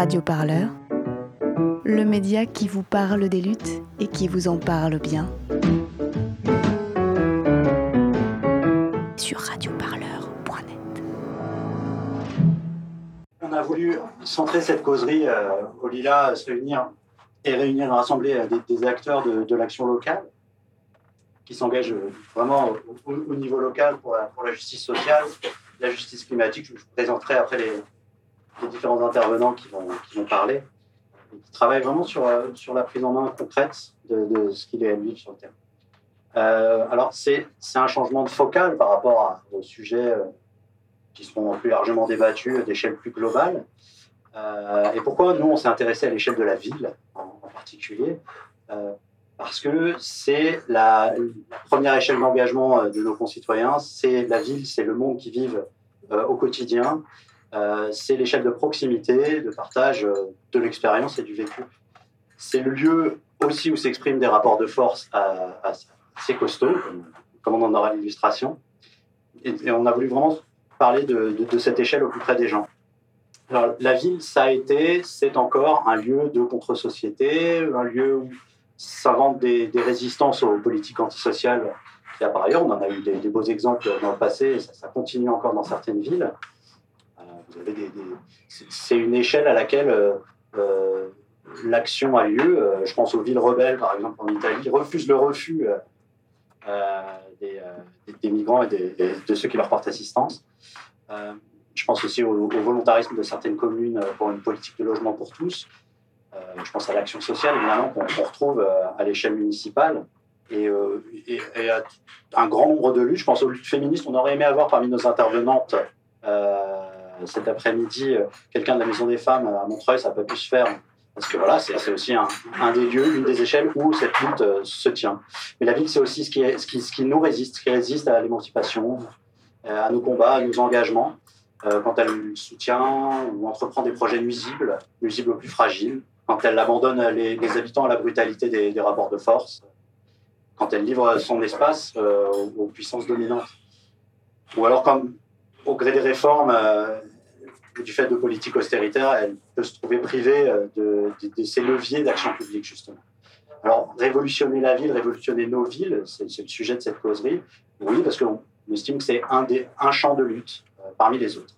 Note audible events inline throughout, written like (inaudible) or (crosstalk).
Radio Parleur, le média qui vous parle des luttes et qui vous en parle bien. Sur radioparleur.net. On a voulu centrer cette causerie euh, au Lila, se réunir et réunir, rassembler euh, des, des acteurs de, l'action locale qui s'engagent euh, vraiment au, au niveau local pour la, pour la justice sociale, la justice climatique. Je vous présenterai après les, les différents intervenants qui vont, qui vont parler, et qui travaillent vraiment sur, euh, sur la prise en main concrète de, ce qu'il est vivre sur le terrain. Euh, alors, c'est un changement de focal par rapport aux sujets euh, qui seront plus largement débattus à d'échelle plus globale. Et pourquoi nous, on s'est intéressé à l'échelle de la ville en, particulier? Parce que c'est la, la, première échelle d'engagement de nos concitoyens, c'est la ville, c'est le monde qu'ils vivent au quotidien, c'est l'échelle de proximité, de partage euh, de l'expérience et du vécu. C'est le lieu aussi où s'expriment des rapports de force assez costauds, comme, on en aura l'illustration. Et, et, on a voulu vraiment parler de, cette échelle au plus près des gens. Alors, la ville, ça a été, c'est encore un lieu de contre-société, un lieu où s'inventent des, des, résistances aux politiques antisociales. A par ailleurs, on en a eu des, beaux exemples dans le passé, et ça continue encore dans certaines villes c'est une échelle à laquelle euh, l'action a lieu. Euh, je pense aux villes rebelles, par exemple en Italie, refusent le refus euh, des, migrants et, et, de ceux qui leur portent assistance. je pense aussi au, volontarisme de certaines communes pour une politique de logement pour tous. je pense à l'action sociale, évidemment, qu'on qu retrouve à l'échelle municipale. Et, et, et, à un grand nombre de luttes. Je pense aux luttes féministes. On aurait aimé avoir parmi nos intervenantes euh, cet après-midi euh, quelqu'un de la Maison des Femmes à Montreuil, ça pas pu se faire. Parce que voilà, c'est aussi un, des lieux, une des échelles où cette lutte euh, se tient. Mais la ville, c'est aussi ce qui, nous résiste, ce qui résiste à l'émancipation, euh, à nos combats, à nos engagements, euh, quand elle soutient ou entreprend des projets nuisibles, nuisibles aux plus fragiles, quand elle abandonne les, habitants à la brutalité des, rapports de force, quand elle livre son espace euh, aux, puissances dominantes. Ou alors, comme au gré des réformes, euh, du fait de politiques austéritaires, elle peut se trouver privée euh, de, de, ces leviers d'action publique, justement. Alors, révolutionner la ville, révolutionner nos villes, c'est le sujet de cette causerie. Oui, parce qu'on estime que c'est un, un champ de lutte euh, parmi les autres.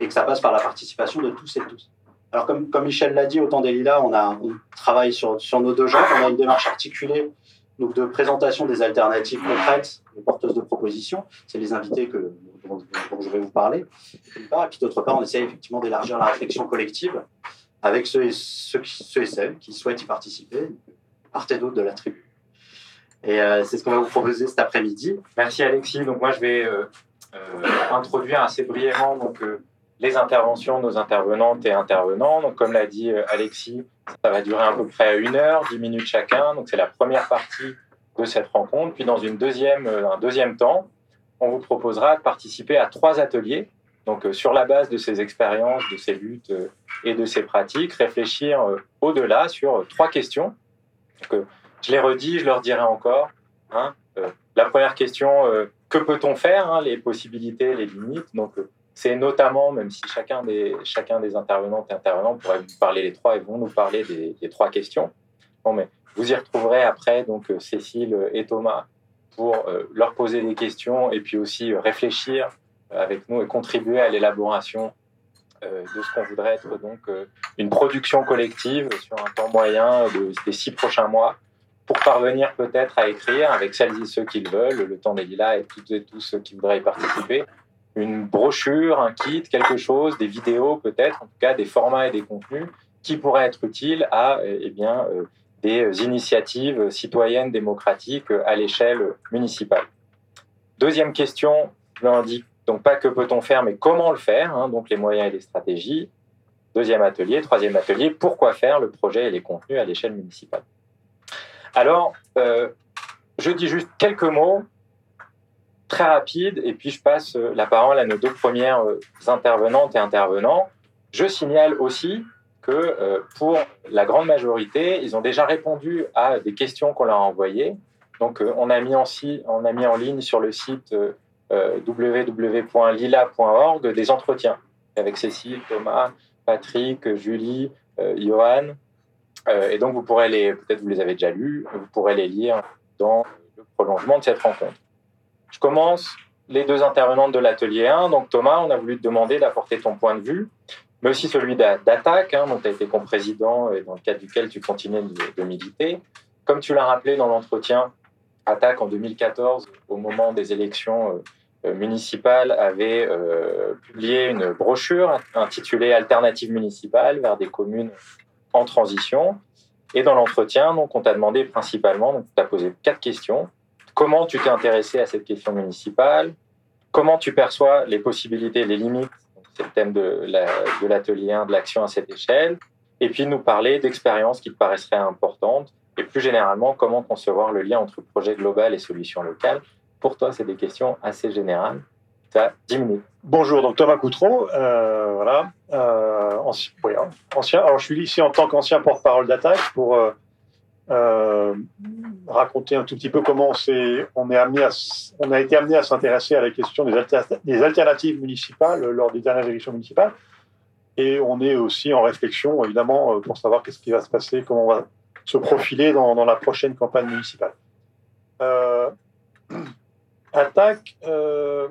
Et que ça passe par la participation de tous et tous. Alors, comme, comme Michel l'a dit, au temps des Lilas, on, a, on travaille sur, sur nos deux genres. On a une démarche articulée donc de présentation des alternatives concrètes, les porteuses de propositions. C'est les invités que, dont, je vais vous parler. Et puis d'autre part, on essaie effectivement d'élargir la réflexion collective avec ceux et, celles qui souhaitent y participer, part et d'autre de la tribu. Et euh, c'est ce qu'on va vous proposer cet après-midi. Merci Alexis. Donc moi, je vais euh, euh, introduire assez brièvement donc, les interventions de nos intervenantes et intervenants. Donc comme l'a dit Alexis, ça va durer à peu près une heure, dix minutes chacun. Donc c'est la première partie de cette rencontre. Puis dans une deuxième, un deuxième temps, on vous proposera de participer à trois ateliers. Donc euh, sur la base de ces expériences, de ces luttes euh, et de ces pratiques, réfléchir au-delà sur trois questions. Donc, je les redis, je leur dirai encore. Hein. la première question, que peut-on faire hein, Les possibilités, les limites? Donc c'est notamment, même si chacun des, chacun des intervenantes et intervenants pourrait vous parler les trois et vont nous parler des, trois questions. Mais vous y retrouverez après donc euh, Cécile et Thomas pour euh, leur poser des questions et puis aussi euh, réfléchir avec nous et contribuer à l'élaboration euh, de ce qu'on voudrait être donc euh, une production collective sur un temps moyen de, des six prochains mois pour parvenir peut-être à écrire avec celles et ceux qui le veulent, le temps des lilas et toutes et tous ceux qui voudraient y participer, une brochure, un kit, quelque chose, des vidéos peut-être, en tout cas des formats et des contenus qui pourraient être utiles à eh bien, euh, des initiatives citoyennes démocratiques à l'échelle municipale. Deuxième question, je l'indique, donc pas que peut-on faire, mais comment le faire, hein, donc les moyens et les stratégies. Deuxième atelier, troisième atelier, pourquoi faire le projet et les contenus à l'échelle municipale. Alors, euh, je dis juste quelques mots très rapide et puis je passe euh, la parole à nos deux premières euh, intervenantes et intervenants. Je signale aussi que euh, pour la grande majorité, ils ont déjà répondu à des questions qu'on leur a envoyées. Donc on a mis en, on a mis en ligne sur le site www.lila.org des entretiens avec Cécile, Thomas, Patrick, Julie, Johan. et donc, vous pourrez les, peut-être vous les avez déjà lus, vous pourrez les lire dans le prolongement de cette rencontre. Je commence les deux intervenantes de l'atelier 1. Donc, Thomas, on a voulu te demander d'apporter ton point de vue, mais aussi celui d'Attaque, hein, dont tu as été co-président et dans le cadre duquel tu continues de militer. Comme tu l'as rappelé dans l'entretien, Attaque en 2014, au moment des élections euh, euh, municipales, avait euh, publié une brochure intitulée Alternative municipale vers des communes en transition. Et dans l'entretien, on t'a demandé principalement, tu as posé quatre questions. Comment tu t'es intéressé à cette question municipale? Comment tu perçois les possibilités, les limites C'est le thème de l'atelier la, 1 de l'action à cette échelle. Et puis nous parler d'expériences qui paraisseraient importantes et plus généralement, comment concevoir le lien entre projet global et solutions locales Pour toi, c'est des questions assez générales. Ça a 10 minutes. Bonjour, donc Thomas Coutron, euh, voilà, euh, ancien, hein, ancien, alors je suis ici en tant qu'ancien porte-parole d'attaque pour euh, raconter un tout petit peu comment on, est amené on a été amené à s'intéresser à la question des, alternatives municipales lors des dernières élections municipales. Et on est aussi en réflexion, évidemment, pour savoir qu'est-ce qui va se passer, comment on va se profiler dans, la prochaine campagne municipale. Euh, attaque, euh,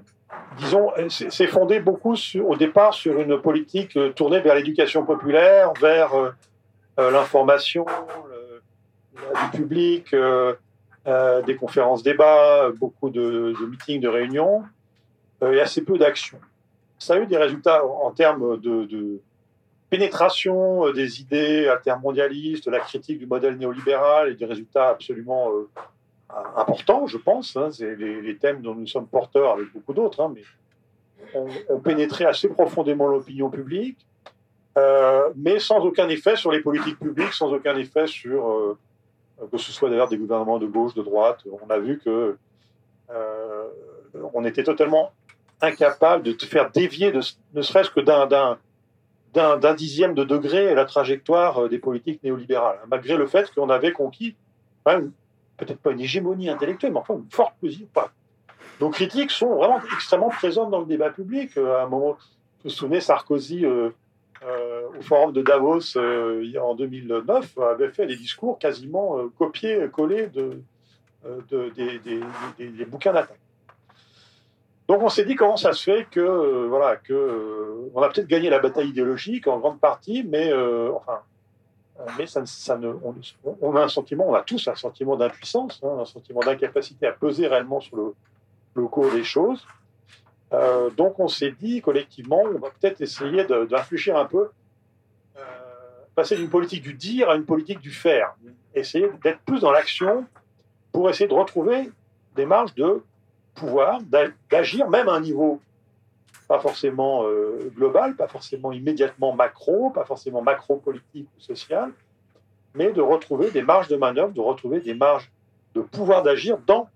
disons, c'est fondé beaucoup au départ sur une politique euh, tournée vers l'éducation populaire, vers l'information du public, des conférences débats, beaucoup de, meetings, de réunions, et assez peu d'actions. Ça a eu des résultats en termes de pénétration euh, des idées altermondialistes, la critique du modèle néolibéral et des résultats absolument euh, importants, je pense. Hein. c'est les, thèmes dont nous sommes porteurs avec beaucoup d'autres, hein, mais ont, pénétré assez profondément l'opinion publique, euh, mais sans aucun effet sur les politiques publiques, sans aucun effet sur que ce soit d'ailleurs des gouvernements de gauche, de droite. On a vu que on était totalement incapable de faire dévier, de, ne serait-ce que d'un dixième de degré la trajectoire euh, des politiques néolibérales, hein, malgré le fait qu'on avait conquis, peut-être pas une hégémonie intellectuelle, mais enfin une forte position. Nos critiques sont vraiment extrêmement présentes dans le débat public. Euh, à un moment, je me souvenez, Sarkozy, euh, au forum de Davos en 2009, avait fait des discours quasiment copiés-collés de, des, des bouquins d'attaque. Donc on s'est dit comment ça se fait que euh, voilà que euh, on a peut-être gagné la bataille idéologique en grande partie, mais euh, enfin mais ça, ça ne, on, a un sentiment, on a tous un sentiment d'impuissance, hein, un sentiment d'incapacité à peser réellement sur le cours des choses. Donc on s'est dit collectivement, on va peut-être essayer d'infléchir un peu, passer d'une politique du dire à une politique du faire, essayer d'être plus dans l'action pour essayer de retrouver des marges de pouvoir d'agir même à un niveau pas forcément euh, global, pas forcément immédiatement macro, pas forcément macro-politique ou social, mais de retrouver des marges de manœuvre, de retrouver des marges de pouvoir d'agir dans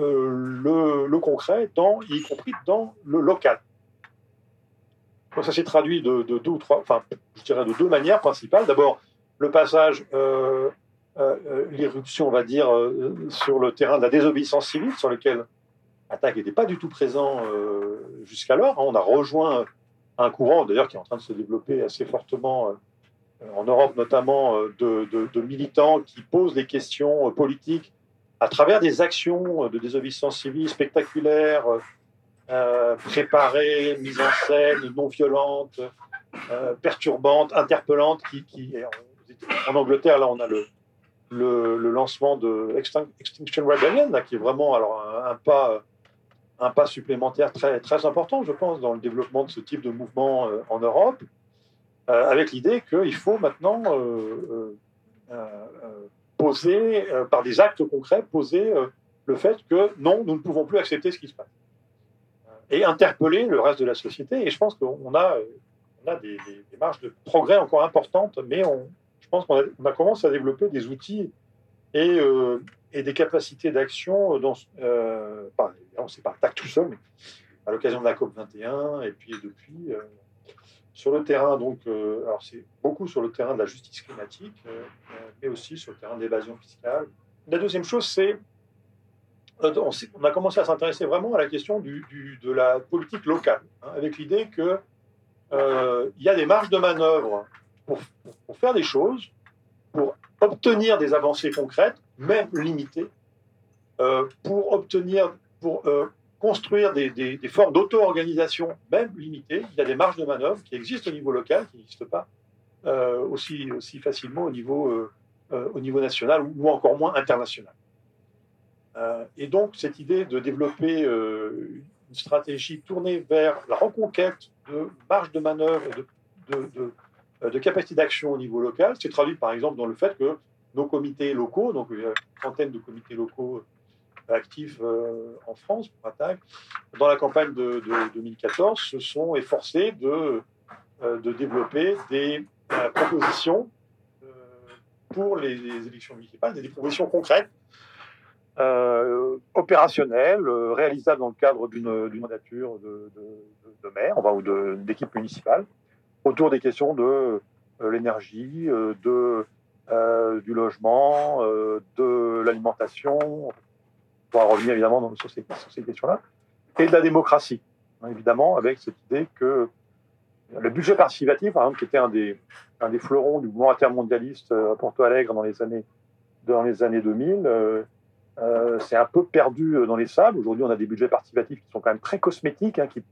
euh, le, concret, y compris dans le local. Ça s'est traduit de, deux ou trois, enfin, je dirais de deux manières principales. D'abord, le passage, euh, l'irruption, on va dire, sur le terrain de la désobéissance civile, sur lequel Attaque n'était pas du tout présent euh, jusqu'alors. Hein. On a rejoint un courant, d'ailleurs, qui est en train de se développer assez fortement euh, en Europe, notamment euh, de, militants qui posent des questions politiques à travers des actions de désobéissance civile spectaculaires, préparées, mises en scène, non violentes, perturbantes, interpellantes, qui, en Angleterre, là, on a le, le, lancement de Extinction Rebellion, qui est vraiment alors un pas un pas supplémentaire très, très important, je pense, dans le développement de ce type de mouvement euh, en Europe, euh, avec l'idée qu'il faut maintenant euh, poser, par des actes concrets, poser le fait que non, nous ne pouvons plus accepter ce qui se passe. Et interpeller le reste de la société. Et je pense qu'on a, on a des, marges de progrès encore importantes, mais on, je pense qu'on a, a, commencé à développer des outils et, et des capacités d'action dans, euh, pas, c'est pas TAC tout seul, à l'occasion de la COP 21 et puis depuis euh, sur le terrain donc euh, alors c'est beaucoup sur le terrain de la justice climatique, euh, mais aussi sur le terrain de l'évasion fiscale. La deuxième chose c'est on, a commencé à s'intéresser vraiment à la question de la politique locale, hein, avec l'idée que il y a des marges de manœuvre pour, pour, faire des choses, pour obtenir des avancées concrètes, même limitées, pour obtenir, pour construire des, des, formes d'auto-organisation, même limitées. Il y a des marges de manœuvre qui existent au niveau local, qui n'existent pas aussi, aussi facilement au niveau, au niveau national ou encore moins international. Euh, et donc, cette idée de développer euh, une stratégie tournée vers la reconquête de marge de manœuvre et euh, de, capacité d'action au niveau local, c'est traduit par exemple dans le fait que nos comités locaux, donc il y a une trentaine de comités locaux actifs en France pour attaque, dans la campagne de, 2014, se sont efforcés de, de développer des propositions pour les, élections municipales, des propositions concrètes euh, opérationnel, euh, réalisable dans le cadre d'une mandature de, maire ou d'équipe municipale, autour des questions de euh, l'énergie, de, du logement, de l'alimentation. On pourra revenir évidemment sur ces, questions-là. Et de la démocratie, hein, évidemment, avec cette idée que le budget participatif, par exemple, qui était un des, un des fleurons du mouvement intermondialiste à Porto Alegre dans les années, dans les années 2000, euh, c'est un peu perdu euh, dans les sables. Aujourd'hui, on a des budgets participatifs qui sont quand même très cosmétiques, hein, qui,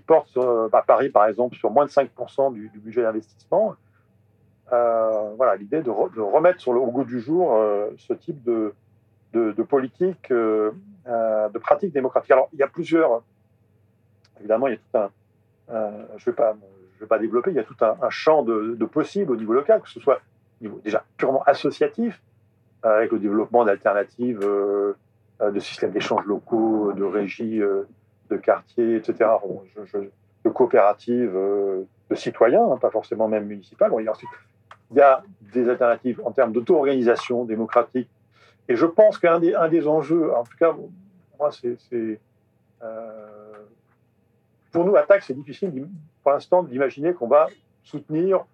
portent euh, à Paris, par exemple, sur moins de 5% du, budget d'investissement. voilà, l'idée de, remettre sur le, au goût du jour ce type de, de, politique, de pratique démocratique. Alors, il y a plusieurs. Évidemment, il y a tout un. je ne vais, pas, vais pas développer, il y a tout un, champ de, possibles au niveau local, que ce soit déjà purement associatif, avec le développement d'alternatives, euh, euh, de systèmes d'échanges locaux, de régies euh, de quartiers, etc., de coopératives de citoyens, hein, pas forcément même municipales. il, y a ensuite, il y a des alternatives en termes d'auto-organisation démocratique. Et je pense qu'un des, un des enjeux, en tout cas, moi, c'est. pour nous, Attaque, c'est difficile pour l'instant d'imaginer qu'on va soutenir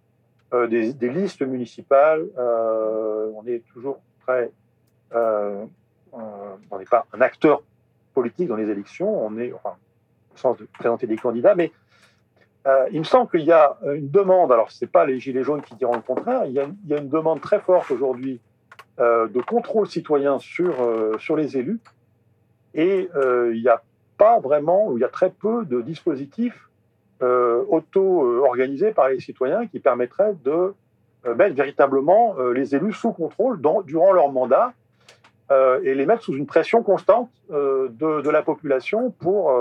des, des, listes municipales. on est toujours euh, on n'est pas un acteur politique dans les élections, on est, au sens de présenter des candidats, mais euh, il me semble qu'il y a une demande, alors ce n'est pas les Gilets jaunes qui diront le contraire, il y a, une demande très forte aujourd'hui euh, de contrôle citoyen sur, sur les élus, et il n'y a pas vraiment, ou il y a très peu de dispositifs auto-organisés par les citoyens qui permettraient de euh, mettre véritablement euh, les élus sous contrôle durant leur mandat euh, et les mettre sous une pression constante de, la population pour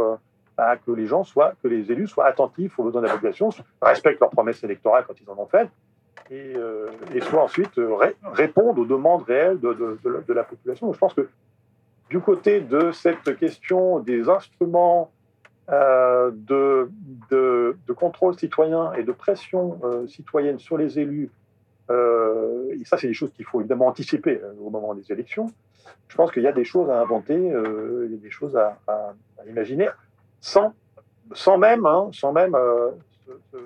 bah, que les gens soient, que les élus soient attentifs aux besoins de la population, respectent leurs promesses électorales quand ils en ont fait, et, et soient ensuite répondent aux demandes réelles de, la population. je pense que du côté de cette question des instruments de, de, contrôle citoyen et de pression citoyenne sur les élus euh, et ça, c'est des choses qu'il faut évidemment anticiper euh, au moment des élections. Je pense qu'il y a des choses à inventer, euh, il y a des choses à, imaginer, sans, sans même, hein, sans même se,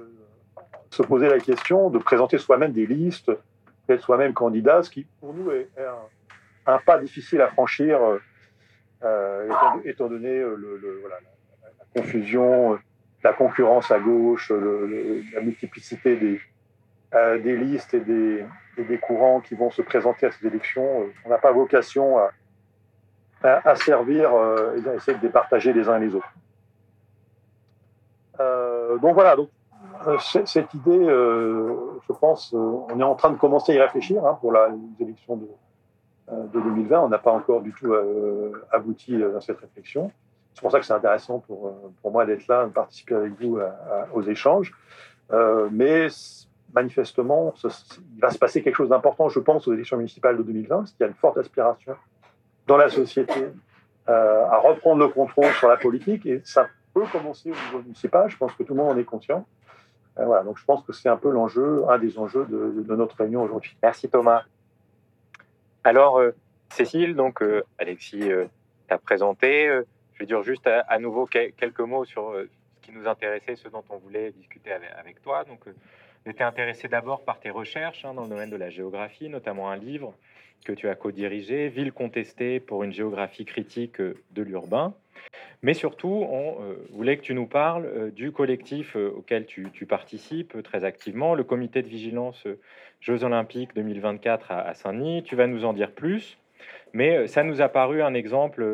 poser la question de présenter soi-même des listes, d'être soi-même candidat, ce qui pour nous est, un, pas difficile à franchir, étant, donné voilà, la, confusion, la concurrence à gauche, la multiplicité des, euh, listes et des, courants qui vont se présenter à ces élections. Euh, on n'a pas vocation à, servir euh, et à essayer de départager les uns les autres. donc voilà, cette idée, je pense, on est en train de commencer à y réfléchir hein, pour les élections de, de 2020. On n'a pas encore du tout abouti dans cette réflexion. C'est pour ça que c'est intéressant pour, pour moi d'être là, de participer avec vous aux échanges. mais manifestement, il va se passer quelque chose d'important, je pense, aux élections municipales de 2020, parce qu'il y a une forte aspiration dans la société euh, à reprendre le contrôle sur la politique, et ça peut commencer au niveau municipal, je pense que tout le monde en est conscient. Euh, voilà, donc je pense que c'est un peu l'enjeu, un des enjeux de, notre réunion aujourd'hui. Merci Thomas. Alors, euh, Cécile, donc Alexis t'a présenté. je vais dire juste à, nouveau quelques mots sur ce qui nous intéressait, ce dont on voulait discuter avec, toi. Donc, J'étais intéressé d'abord par tes recherches hein, dans le domaine de la géographie, notamment un livre que tu as co-dirigé, Ville contestée pour une géographie critique de l'urbain. Mais surtout, on voulait que tu nous parles du collectif auquel tu, participes très activement, le comité de vigilance Jeux olympiques 2024 à, Saint-Denis. Tu vas nous en dire plus. Mais ça nous a paru un exemple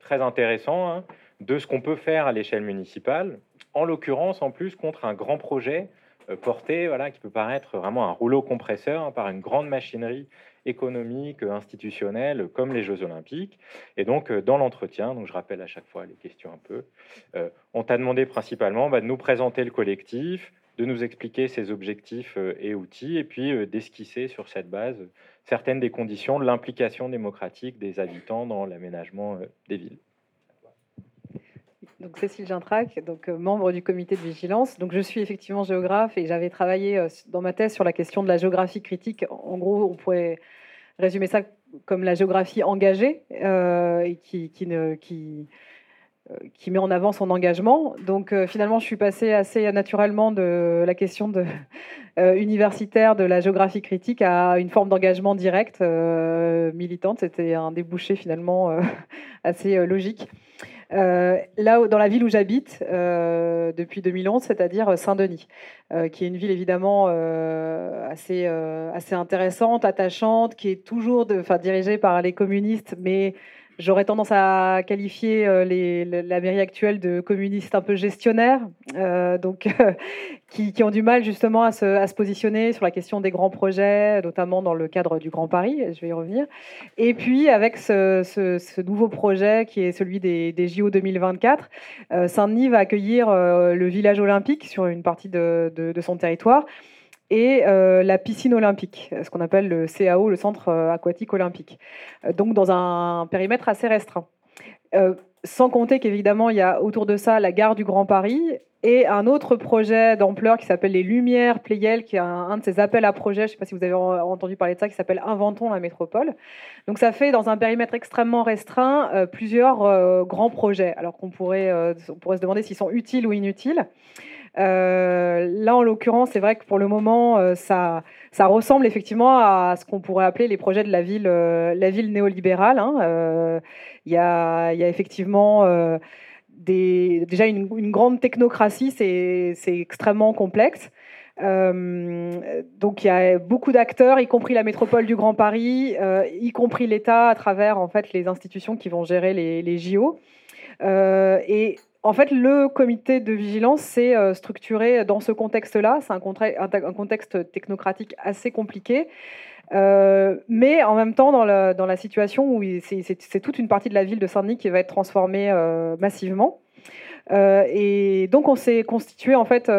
très intéressant hein, de ce qu'on peut faire à l'échelle municipale, en l'occurrence en plus contre un grand projet euh, porté, voilà, qui peut paraître vraiment un rouleau compresseur hein, par une grande machinerie économique, institutionnelle, comme les Jeux Olympiques. Et donc, euh, dans l'entretien, donc je rappelle à chaque fois les questions un peu, euh, on t'a demandé principalement bah, de nous présenter le collectif, de nous expliquer ses objectifs et outils, et puis d'esquisser sur cette base certaines des conditions de l'implication démocratique des habitants dans l'aménagement des villes donc Cécile Gintrac, donc euh, membre du comité de vigilance. Donc je suis effectivement géographe et j'avais travaillé euh, dans ma thèse sur la question de la géographie critique. En gros, on pourrait résumer ça comme la géographie engagée euh, et qui, met en avant son engagement. Donc finalement, je suis passée assez naturellement de la question (laughs) universitaire de la géographie critique à une forme d'engagement direct militante. C'était un débouché finalement (laughs) assez logique. Euh, là, dans la ville où j'habite euh, depuis 2011, c'est-à-dire Saint-Denis, euh, qui est une ville évidemment assez, assez intéressante, attachante, qui est toujours de, dirigée par les communistes, mais J'aurais tendance à qualifier euh, la mairie actuelle de communiste un peu gestionnaire, euh, donc (laughs) qui, ont du mal justement à se, positionner sur la question des grands projets, notamment dans le cadre du Grand Paris. Je vais y revenir. Et puis avec ce, nouveau projet qui est celui des, JO 2024, euh, Saint-Denis va accueillir le village olympique sur une partie de son territoire et euh, la piscine olympique, ce qu'on appelle le CAO, le centre euh, aquatique olympique. Euh, donc dans un périmètre assez restreint. sans compter qu'évidemment, il y a autour de ça la gare du Grand Paris et un autre projet d'ampleur qui s'appelle les Lumières Pléiel, qui est un, de ces appels à projets, je ne sais pas si vous avez entendu parler de ça, qui s'appelle Inventons la métropole. Donc ça fait dans un périmètre extrêmement restreint plusieurs grands projets, alors qu'on pourrait, se demander s'ils sont utiles ou inutiles. Euh, là, en l'occurrence, c'est vrai que pour le moment, euh, ça, ça ressemble effectivement à ce qu'on pourrait appeler les projets de la ville, euh, la ville néolibérale. Hein. Il y, a, y, a, effectivement déjà une, grande technocratie, c'est extrêmement complexe. donc il y a beaucoup d'acteurs, y compris la métropole du Grand Paris, y compris l'État à travers en fait les institutions qui vont gérer les, les JO. et en fait, le comité de vigilance s'est euh, structuré dans ce contexte-là. C'est un, contexte technocratique assez compliqué. Euh, mais en même temps, dans la, situation où c'est toute une partie de la ville de Saint-Denis qui va être transformée euh, massivement. et donc, on s'est constitué en fait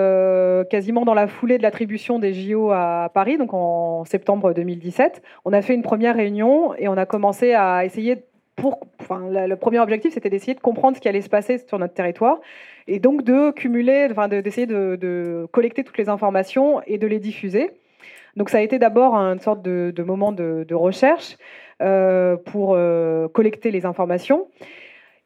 quasiment dans la foulée de l'attribution des JO à Paris, donc en septembre 2017. On a fait une première réunion et on a commencé à essayer le premier objectif, c'était d'essayer de comprendre ce qui allait se passer sur notre territoire et donc de cumuler, enfin, d'essayer de, collecter toutes les informations et de les diffuser. Donc ça a été d'abord une sorte de, moment de, recherche euh, pour euh, collecter les informations.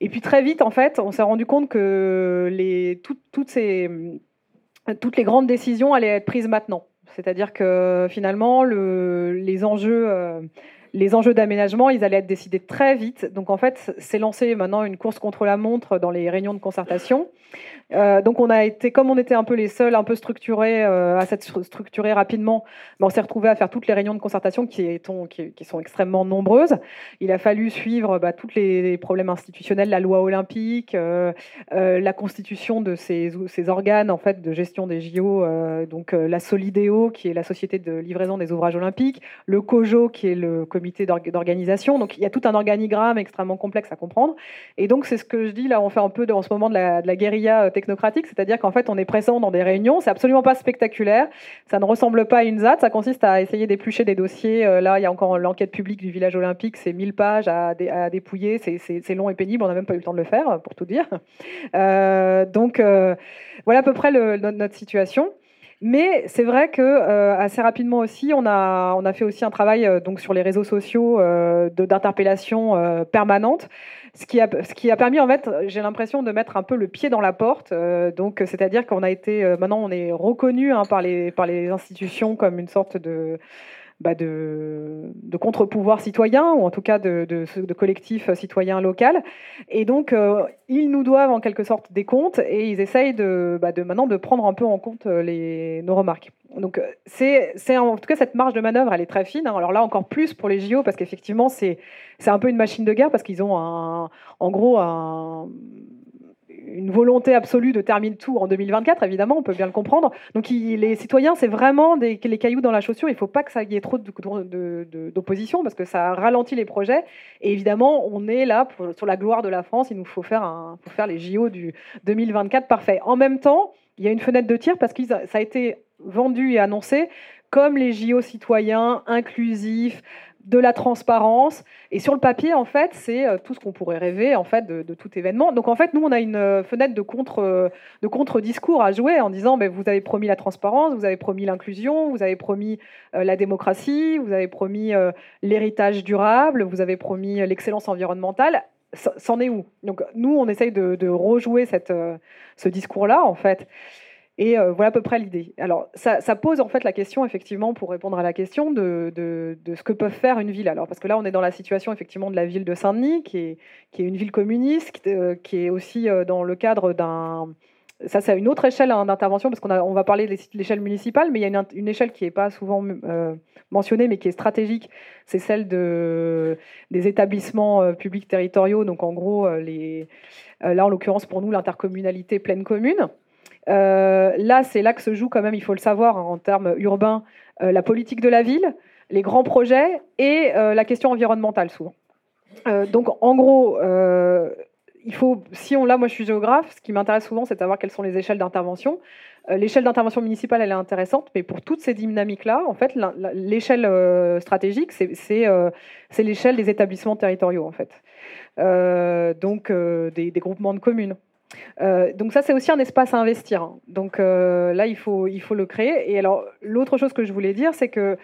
Et puis très vite, en fait, on s'est rendu compte que les, toutes, toutes les grandes décisions allaient être prises maintenant. C'est-à-dire que finalement, le, les enjeux... Euh, les enjeux d'aménagement, ils allaient être décidés très vite. Donc en fait, c'est lancé maintenant une course contre la montre dans les réunions de concertation. Euh, donc on a été, comme on était un peu les seuls, un peu structurés, euh, à s'être structurés rapidement, on s'est retrouvé à faire toutes les réunions de concertation qui, sont extrêmement nombreuses. Il a fallu suivre bah, tous les problèmes institutionnels, la loi olympique, euh, la constitution de ces, organes en fait de gestion des JO, donc la Solidéo qui est la société de livraison des ouvrages olympiques, le COJO qui est le comité d'organisation. Donc il y a tout un organigramme extrêmement complexe à comprendre. Et donc c'est ce que je dis là, on fait un peu en ce moment de la guérilla technocratique, c'est-à-dire qu'en fait, on est présent dans des réunions, c'est absolument pas spectaculaire, ça ne ressemble pas à une ZAD, ça consiste à essayer d'éplucher des dossiers. Euh, là, il y a encore l'enquête publique du village olympique, c'est 1000 pages à, dépouiller, c'est long et pénible, on n'a même pas eu le temps de le faire, pour tout dire. Euh, donc, euh, voilà à peu près notre, situation. Mais c'est vrai que assez rapidement aussi, on a, on a fait aussi un travail donc sur les réseaux sociaux d'interpellation permanente ce qui a, ce qui a permis, en fait, j'ai l'impression de mettre un peu le pied dans la porte. Euh, donc, c'est-à-dire qu'on a été, euh, maintenant, on est reconnu hein, par, les, par les institutions comme une sorte de, bah, de, de contre-pouvoir citoyen, ou en tout cas de, de, collectifs citoyens locaux. Et donc, euh, ils nous doivent en quelque sorte des comptes et ils essayent de, bah, de maintenant de prendre un peu en compte euh, les, nos remarques. Donc, c'est en tout cas cette marge de manœuvre, elle est très fine. Hein. Alors là, encore plus pour les JO, parce qu'effectivement, c'est un peu une machine de guerre, parce qu'ils ont en gros un une volonté absolue de terminer tout en 2024, évidemment, on peut bien le comprendre. Donc les citoyens, c'est vraiment les cailloux dans la chaussure. Il ne faut pas que ça y ait trop d'opposition parce que ça ralentit les projets. Et évidemment, on est là sur la gloire de la France. Il nous faut faire, faire les JO du 2024 parfait. En même temps, il y a une fenêtre de tir parce que ça a été vendu et annoncé comme les JO citoyens, inclusifs, de la transparence. Et sur le papier, en fait, c'est euh, tout ce qu'on pourrait rêver en fait de, tout événement. Donc en fait, nous, on a une euh, fenêtre de contre euh, de contre discours à jouer en disant, mais vous avez promis la transparence, vous avez promis l'inclusion, vous avez promis la démocratie, vous avez promis l'héritage durable, vous avez promis l'excellence environnementale. C'en est où? Donc nous, on essaye de, rejouer cette, ce discours-là, en fait. Et euh, voilà à peu près l'idée. Alors, ça, pose en fait la question, effectivement, pour répondre à la question de, ce que peuvent faire une ville. Alors, parce que là, on est dans la situation, effectivement, de la ville de Saint-Denis, qui est, qui une ville communiste, qui, euh, est aussi euh, dans le cadre d'un... Ça, c'est une autre échelle hein, d'intervention, parce qu'on on va parler de l'échelle municipale, mais il y a une, échelle qui n'est pas souvent mentionnée, mais qui est stratégique. C'est celle de, des établissements publics territoriaux. Donc, en gros, là, en l'occurrence, pour nous, l'intercommunalité pleine commune. Euh, là, c'est là que se joue quand même, il faut le savoir, hein, en termes urbains, euh, la politique de la ville, les grands projets et euh, la question environnementale souvent. donc, en gros, il faut, si on là, moi je suis géographe, ce qui m'intéresse souvent, c'est de savoir quelles sont les échelles d'intervention. L'échelle d'intervention municipale, elle est intéressante, mais pour toutes ces dynamiques-là, en fait, l'échelle stratégique, c'est l'échelle des établissements territoriaux, en fait. donc, des, groupements de communes. Euh, donc ça, c'est aussi un espace à investir. Hein. Donc euh, là, il faut, il faut le créer. Et alors, l'autre chose que je voulais dire, c'est que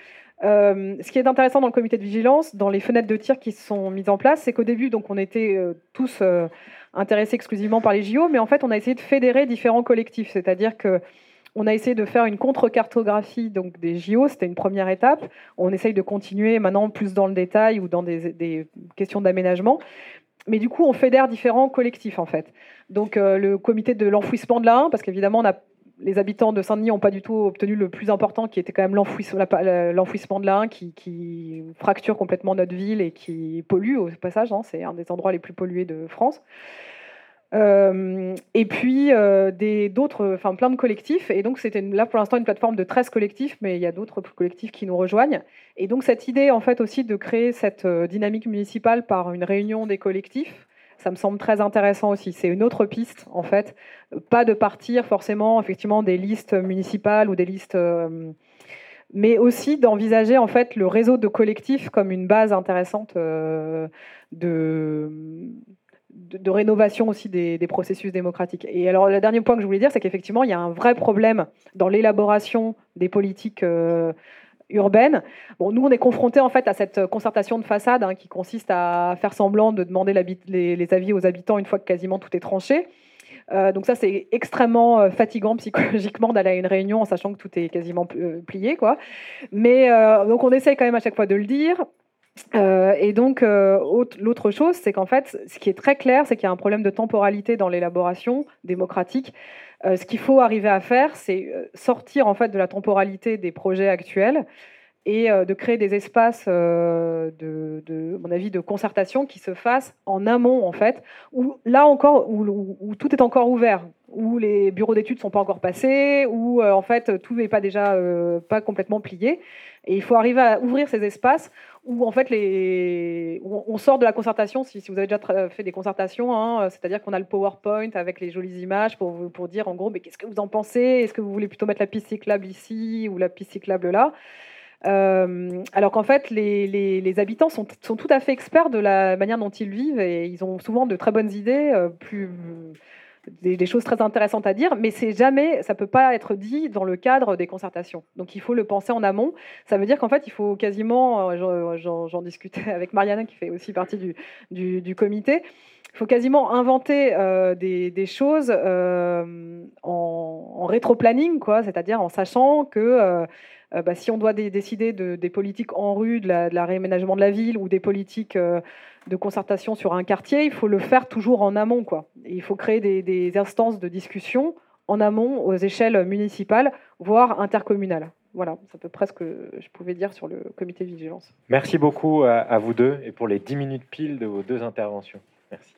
euh, ce qui est intéressant dans le comité de vigilance, dans les fenêtres de tir qui sont mises en place, c'est qu'au début, donc, on était tous intéressés exclusivement par les JO, mais en fait, on a essayé de fédérer différents collectifs. C'est-à-dire que on a essayé de faire une contre-cartographie donc des JO, c'était une première étape. On essaye de continuer maintenant plus dans le détail ou dans des, des questions d'aménagement mais du coup, on fédère différents collectifs, en fait. Donc, euh, le comité de l'enfouissement de la parce qu'évidemment, les habitants de Saint-Denis n'ont pas du tout obtenu le plus important, qui était quand même l'enfouissement de la qui, fracture complètement notre ville et qui pollue au passage. Hein. C'est un des endroits les plus pollués de France. Euh, et puis euh, d'autres, enfin plein de collectifs. Et donc c'était là pour l'instant une plateforme de 13 collectifs, mais il y a d'autres collectifs qui nous rejoignent. Et donc cette idée en fait aussi de créer cette euh, dynamique municipale par une réunion des collectifs, ça me semble très intéressant aussi. C'est une autre piste en fait, pas de partir forcément effectivement des listes municipales ou des listes mais aussi d'envisager en fait le réseau de collectifs comme une base intéressante de, de, rénovation aussi des, processus démocratiques. Et alors, le dernier point que je voulais dire, c'est qu'effectivement, il y a un vrai problème dans l'élaboration des politiques euh, urbaines. Bon, nous, on est confrontés en fait à cette concertation de façade hein, qui consiste à faire semblant de demander les, avis aux habitants une fois que quasiment tout est tranché. Euh, donc ça, c'est extrêmement euh, fatigant psychologiquement d'aller à une réunion en sachant que tout est quasiment plié, quoi. Mais donc on essaye quand même à chaque fois de le dire. Euh, et donc, euh, l'autre chose, c'est qu'en fait, ce qui est très clair, c'est qu'il y a un problème de temporalité dans l'élaboration démocratique. Euh, ce qu'il faut arriver à faire, c'est sortir en fait de la temporalité des projets actuels et de créer des espaces de, de, mon avis, de concertation qui se fassent en amont, en fait, où là encore, où, tout est encore ouvert, où les bureaux d'études sont pas encore passés, où en fait tout n'est pas déjà pas complètement plié. Et il faut arriver à ouvrir ces espaces où en fait les, on sort de la concertation. Si, vous avez déjà fait des concertations, hein, c'est-à-dire qu'on a le PowerPoint avec les jolies images pour, pour dire en gros, mais qu'est-ce que vous en pensez? Est-ce que vous voulez plutôt mettre la piste cyclable ici ou la piste cyclable là? Euh, alors qu'en fait, les, les, habitants sont, sont, tout à fait experts de la manière dont ils vivent et ils ont souvent de très bonnes idées, euh, plus, des, choses très intéressantes à dire, mais c'est jamais, ça peut pas être dit dans le cadre des concertations. Donc il faut le penser en amont. Ça veut dire qu'en fait, il faut quasiment, euh, j'en discutais (laughs) avec Mariana qui fait aussi partie du, du, comité, il faut quasiment inventer euh, des, choses euh, en, en rétro-planning, quoi, c'est-à-dire en sachant que bah, si on doit décider de, des politiques en rue, de la, réaménagement de la ville ou des politiques de concertation sur un quartier, il faut le faire toujours en amont. Quoi. il faut créer des, instances de discussion en amont aux échelles municipales, voire intercommunales. Voilà, c'est à peu près ce que je pouvais dire sur le comité de vigilance. Merci beaucoup à, vous deux et pour les 10 minutes pile de vos deux interventions. Merci.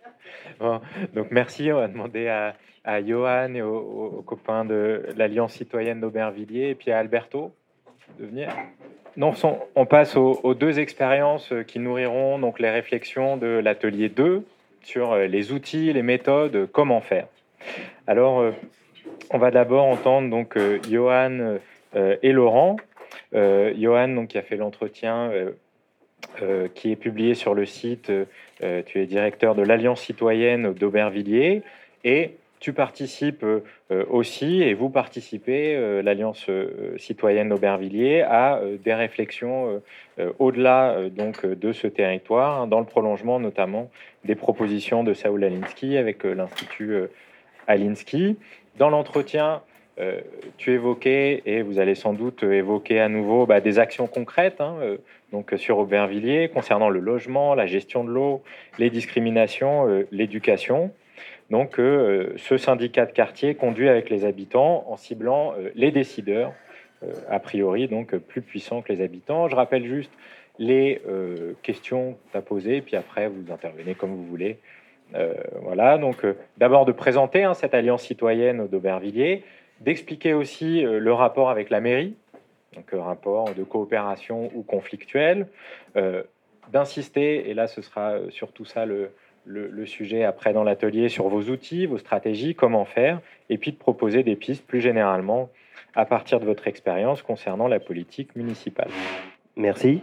donc merci, on va demander à Johan et aux, copains de l'Alliance citoyenne d'Aubervilliers et puis à Alberto de venir. Non, on passe aux, deux expériences qui nourriront donc les réflexions de l'atelier 2 sur les outils, les méthodes, comment faire. Alors, euh, on va d'abord entendre donc euh, Johan euh, et Laurent. Euh, Johan, donc, qui a fait l'entretien qui est publié sur le site. tu es directeur de l'Alliance citoyenne d'Aubervilliers et tu participes aussi, et vous participez, l'Alliance citoyenne d'Aubervilliers, à des réflexions au-delà donc de ce territoire, hein, dans le prolongement notamment des propositions de Saoul Alinsky avec l'Institut Alinsky. Dans l'entretien, euh, tu évoquais, et vous allez sans doute évoquer à nouveau bah, des actions concrètes hein, euh, donc sur Aubervilliers concernant le logement, la gestion de l'eau, les discriminations, euh, l'éducation. Donc ce syndicat de quartier conduit avec les habitants en ciblant les décideurs, a priori donc plus puissants que les habitants. Je rappelle juste les questions à poser, puis après vous intervenez comme vous voulez. voilà, donc d'abord de présenter hein, cette alliance citoyenne d'Aubervilliers, d'expliquer aussi euh, le rapport avec la mairie, donc euh, rapport de coopération ou conflictuel, euh, d'insister, et là ce sera surtout ça le, le, sujet après dans l'atelier, sur vos outils, vos stratégies, comment faire, et puis de proposer des pistes plus généralement à partir de votre expérience concernant la politique municipale. Merci.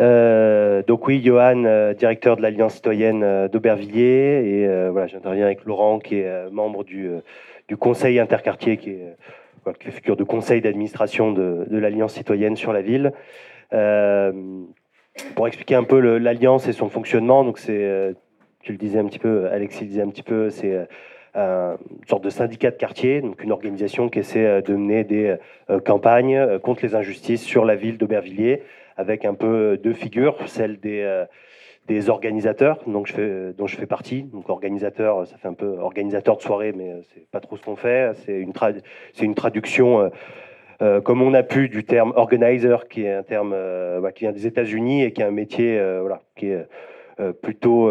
donc oui, Johan, directeur de l'Alliance citoyenne d'Aubervilliers, et voilà, j'interviens avec Laurent, qui est membre du conseil interquartier, qui est, euh, qui figure de conseil d'administration de, l'Alliance citoyenne sur la ville. Euh, pour expliquer un peu l'Alliance et son fonctionnement, donc c'est, euh, tu le disais un petit peu, Alexis le disait un petit peu, c'est une sorte de syndicat de quartier, donc une organisation qui essaie de mener des campagnes contre les injustices sur la ville d'Aubervilliers, avec un peu deux figures, celle des des organisateurs donc je fais, dont je fais partie. Donc organisateur, ça fait un peu organisateur de soirée, mais euh, c'est pas trop ce qu'on fait. C'est une, c'est une traduction, euh, euh, comme on a pu, du terme organizer, qui est un terme qui vient des États-Unis et qui est un métier voilà, qui est plutôt,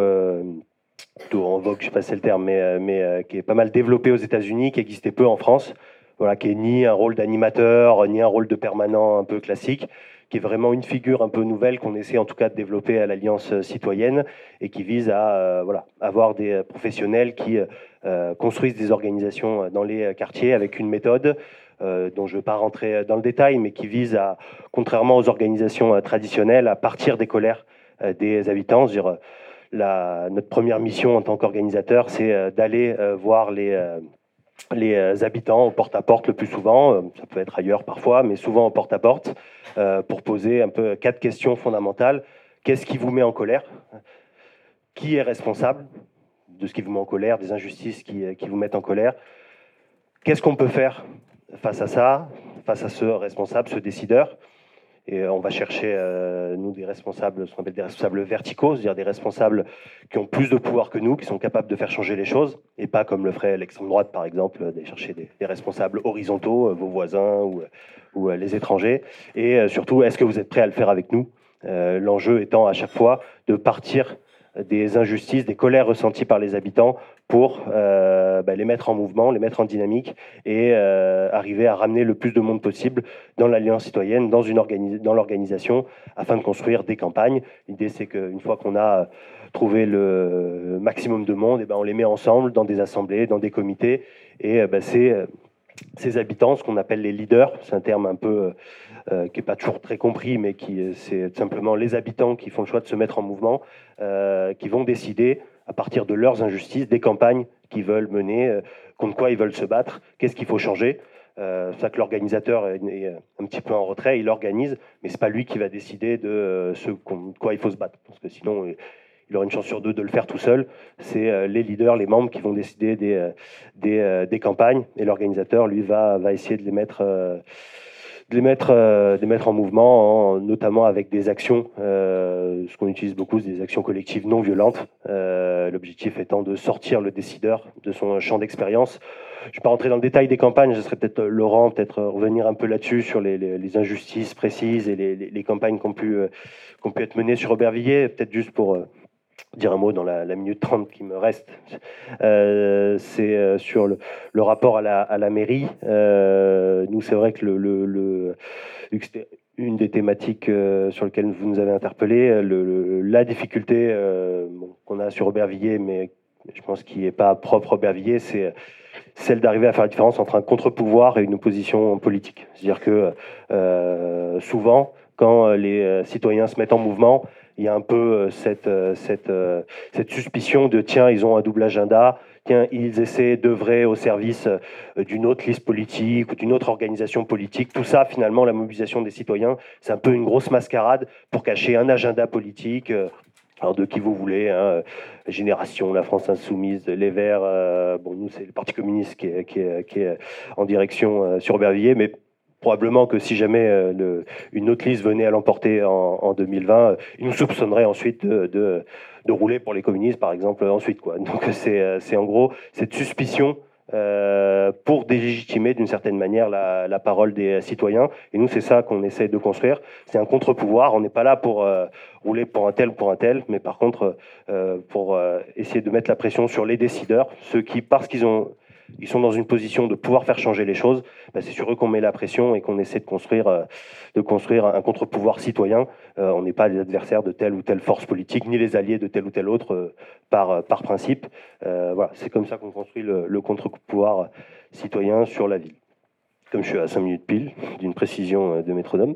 plutôt en vogue, je sais pas si c'est le terme, mais, mais qui est pas mal développé aux États-Unis, qui existait peu en France. Voilà, qui est ni un rôle d'animateur, ni un rôle de permanent un peu classique, qui est vraiment une figure un peu nouvelle qu'on essaie en tout cas de développer à l'Alliance citoyenne et qui vise à euh, voilà, avoir des professionnels qui euh, construisent des organisations dans les quartiers avec une méthode euh, dont je ne veux pas rentrer dans le détail, mais qui vise à, contrairement aux organisations traditionnelles, à partir des colères des habitants. La, notre première mission en tant qu'organisateur, c'est d'aller voir les euh, habitants au porte-à-porte le plus souvent, euh, ça peut être ailleurs parfois, mais souvent au porte-à-porte, euh, pour poser un peu quatre questions fondamentales. Qu'est-ce qui vous met en colère? Qui est responsable de ce qui vous met en colère, des injustices qui vous mettent en colère? Qu'est-ce qu'on peut faire face à ça, face à ce responsable, ce décideur? Et on va chercher, euh, nous, des responsables, ce qu'on appelle des responsables verticaux, c'est-à-dire des responsables qui ont plus de pouvoir que nous, qui sont capables de faire changer les choses, et pas comme le ferait l'extrême droite, par exemple, d'aller chercher des, responsables horizontaux, euh, vos voisins ou, ou euh, les étrangers. Et surtout, est-ce que vous êtes prêts à le faire avec nous? L'enjeu étant à chaque fois de partir des injustices, des colères ressenties par les habitants pour euh, bah, les mettre en mouvement, les mettre en dynamique et euh, arriver à ramener le plus de monde possible dans l'alliance citoyenne, dans, dans l'organisation, afin de construire des campagnes. L'idée, c'est qu'une fois qu'on a trouvé le maximum de monde, et eh ben, on les met ensemble dans des assemblées, dans des comités, et euh, bah, c'est ces habitants, ce qu'on appelle les leaders, c'est un terme un peu euh, qui n'est pas toujours très compris, mais qui c'est simplement les habitants qui font le choix de se mettre en mouvement, euh, qui vont décider à partir de leurs injustices des campagnes qu'ils veulent mener, euh, contre quoi ils veulent se battre, qu'est-ce qu'il faut changer. c'est ça que l'organisateur est, un petit peu en retrait, il organise, mais c'est pas lui qui va décider de ce contre quoi il faut se battre, parce que sinon il aura une chance sur deux de le faire tout seul. C'est euh, les leaders, les membres qui vont décider des, euh, des, euh, des campagnes et l'organisateur, lui, va, va essayer de les mettre de les mettre, de les mettre en mouvement, notamment avec des actions. ce qu'on utilise beaucoup, c'est des actions collectives non violentes. L'objectif étant de sortir le décideur de son champ d'expérience. Je ne vais pas rentrer dans le détail des campagnes, je serais peut-être Laurent, peut-être revenir un peu là-dessus sur les, injustices précises et les, campagnes qui ont, pu, qui ont pu être menées sur Aubervilliers, peut-être juste pour dire un mot dans la, minute 30 qui me reste. Euh, c'est euh, sur le, rapport à la, mairie. euh, nous, c'est vrai que le, une des thématiques sur lesquelles vous nous avez interpellé, la difficulté qu'on a sur Aubervilliers, mais je pense qu'il n'est pas propre Aubervilliers, c'est celle d'arriver à faire la différence entre un contre-pouvoir et une opposition politique. C'est-à-dire que souvent, quand les citoyens se mettent en mouvement, il y a un peu euh, cette, euh, cette, euh, cette suspicion de tiens, ils ont un double agenda, tiens, ils essaient d'œuvrer au service d'une autre liste politique ou d'une autre organisation politique. Tout ça, finalement, la mobilisation des citoyens, c'est un peu une grosse mascarade pour cacher un agenda politique. Alors de qui vous voulez, hein, Génération, la France Insoumise, les Verts, bon nous c'est le Parti communiste qui est, qui est, en direction sur Bervilliers, mais probablement que si jamais euh, une autre liste venait à l'emporter en, 2020, euh, ils nous soupçonneraient ensuite de, rouler pour les communistes, par exemple, ensuite. Quoi. Donc c'est euh, en gros cette suspicion pour délégitimer d'une certaine manière la, parole des citoyens. Et nous, c'est ça qu'on essaie de construire. C'est un contre-pouvoir. On n'est pas là pour rouler pour un tel ou pour un tel, mais par contre pour essayer de mettre la pression sur les décideurs, ceux qui, parce qu'ils ont ils sont dans une position de pouvoir faire changer les choses, bah, c'est sur eux qu'on met la pression et qu'on essaie de construire, euh, un contre-pouvoir citoyen. Euh, on n'est pas les adversaires de telle ou telle force politique, ni les alliés de telle ou telle autre euh, par, par principe. c'est comme ça qu'on construit le, le contre-pouvoir citoyen sur la ville comme je suis à 5 minutes pile d'une précision de métronome,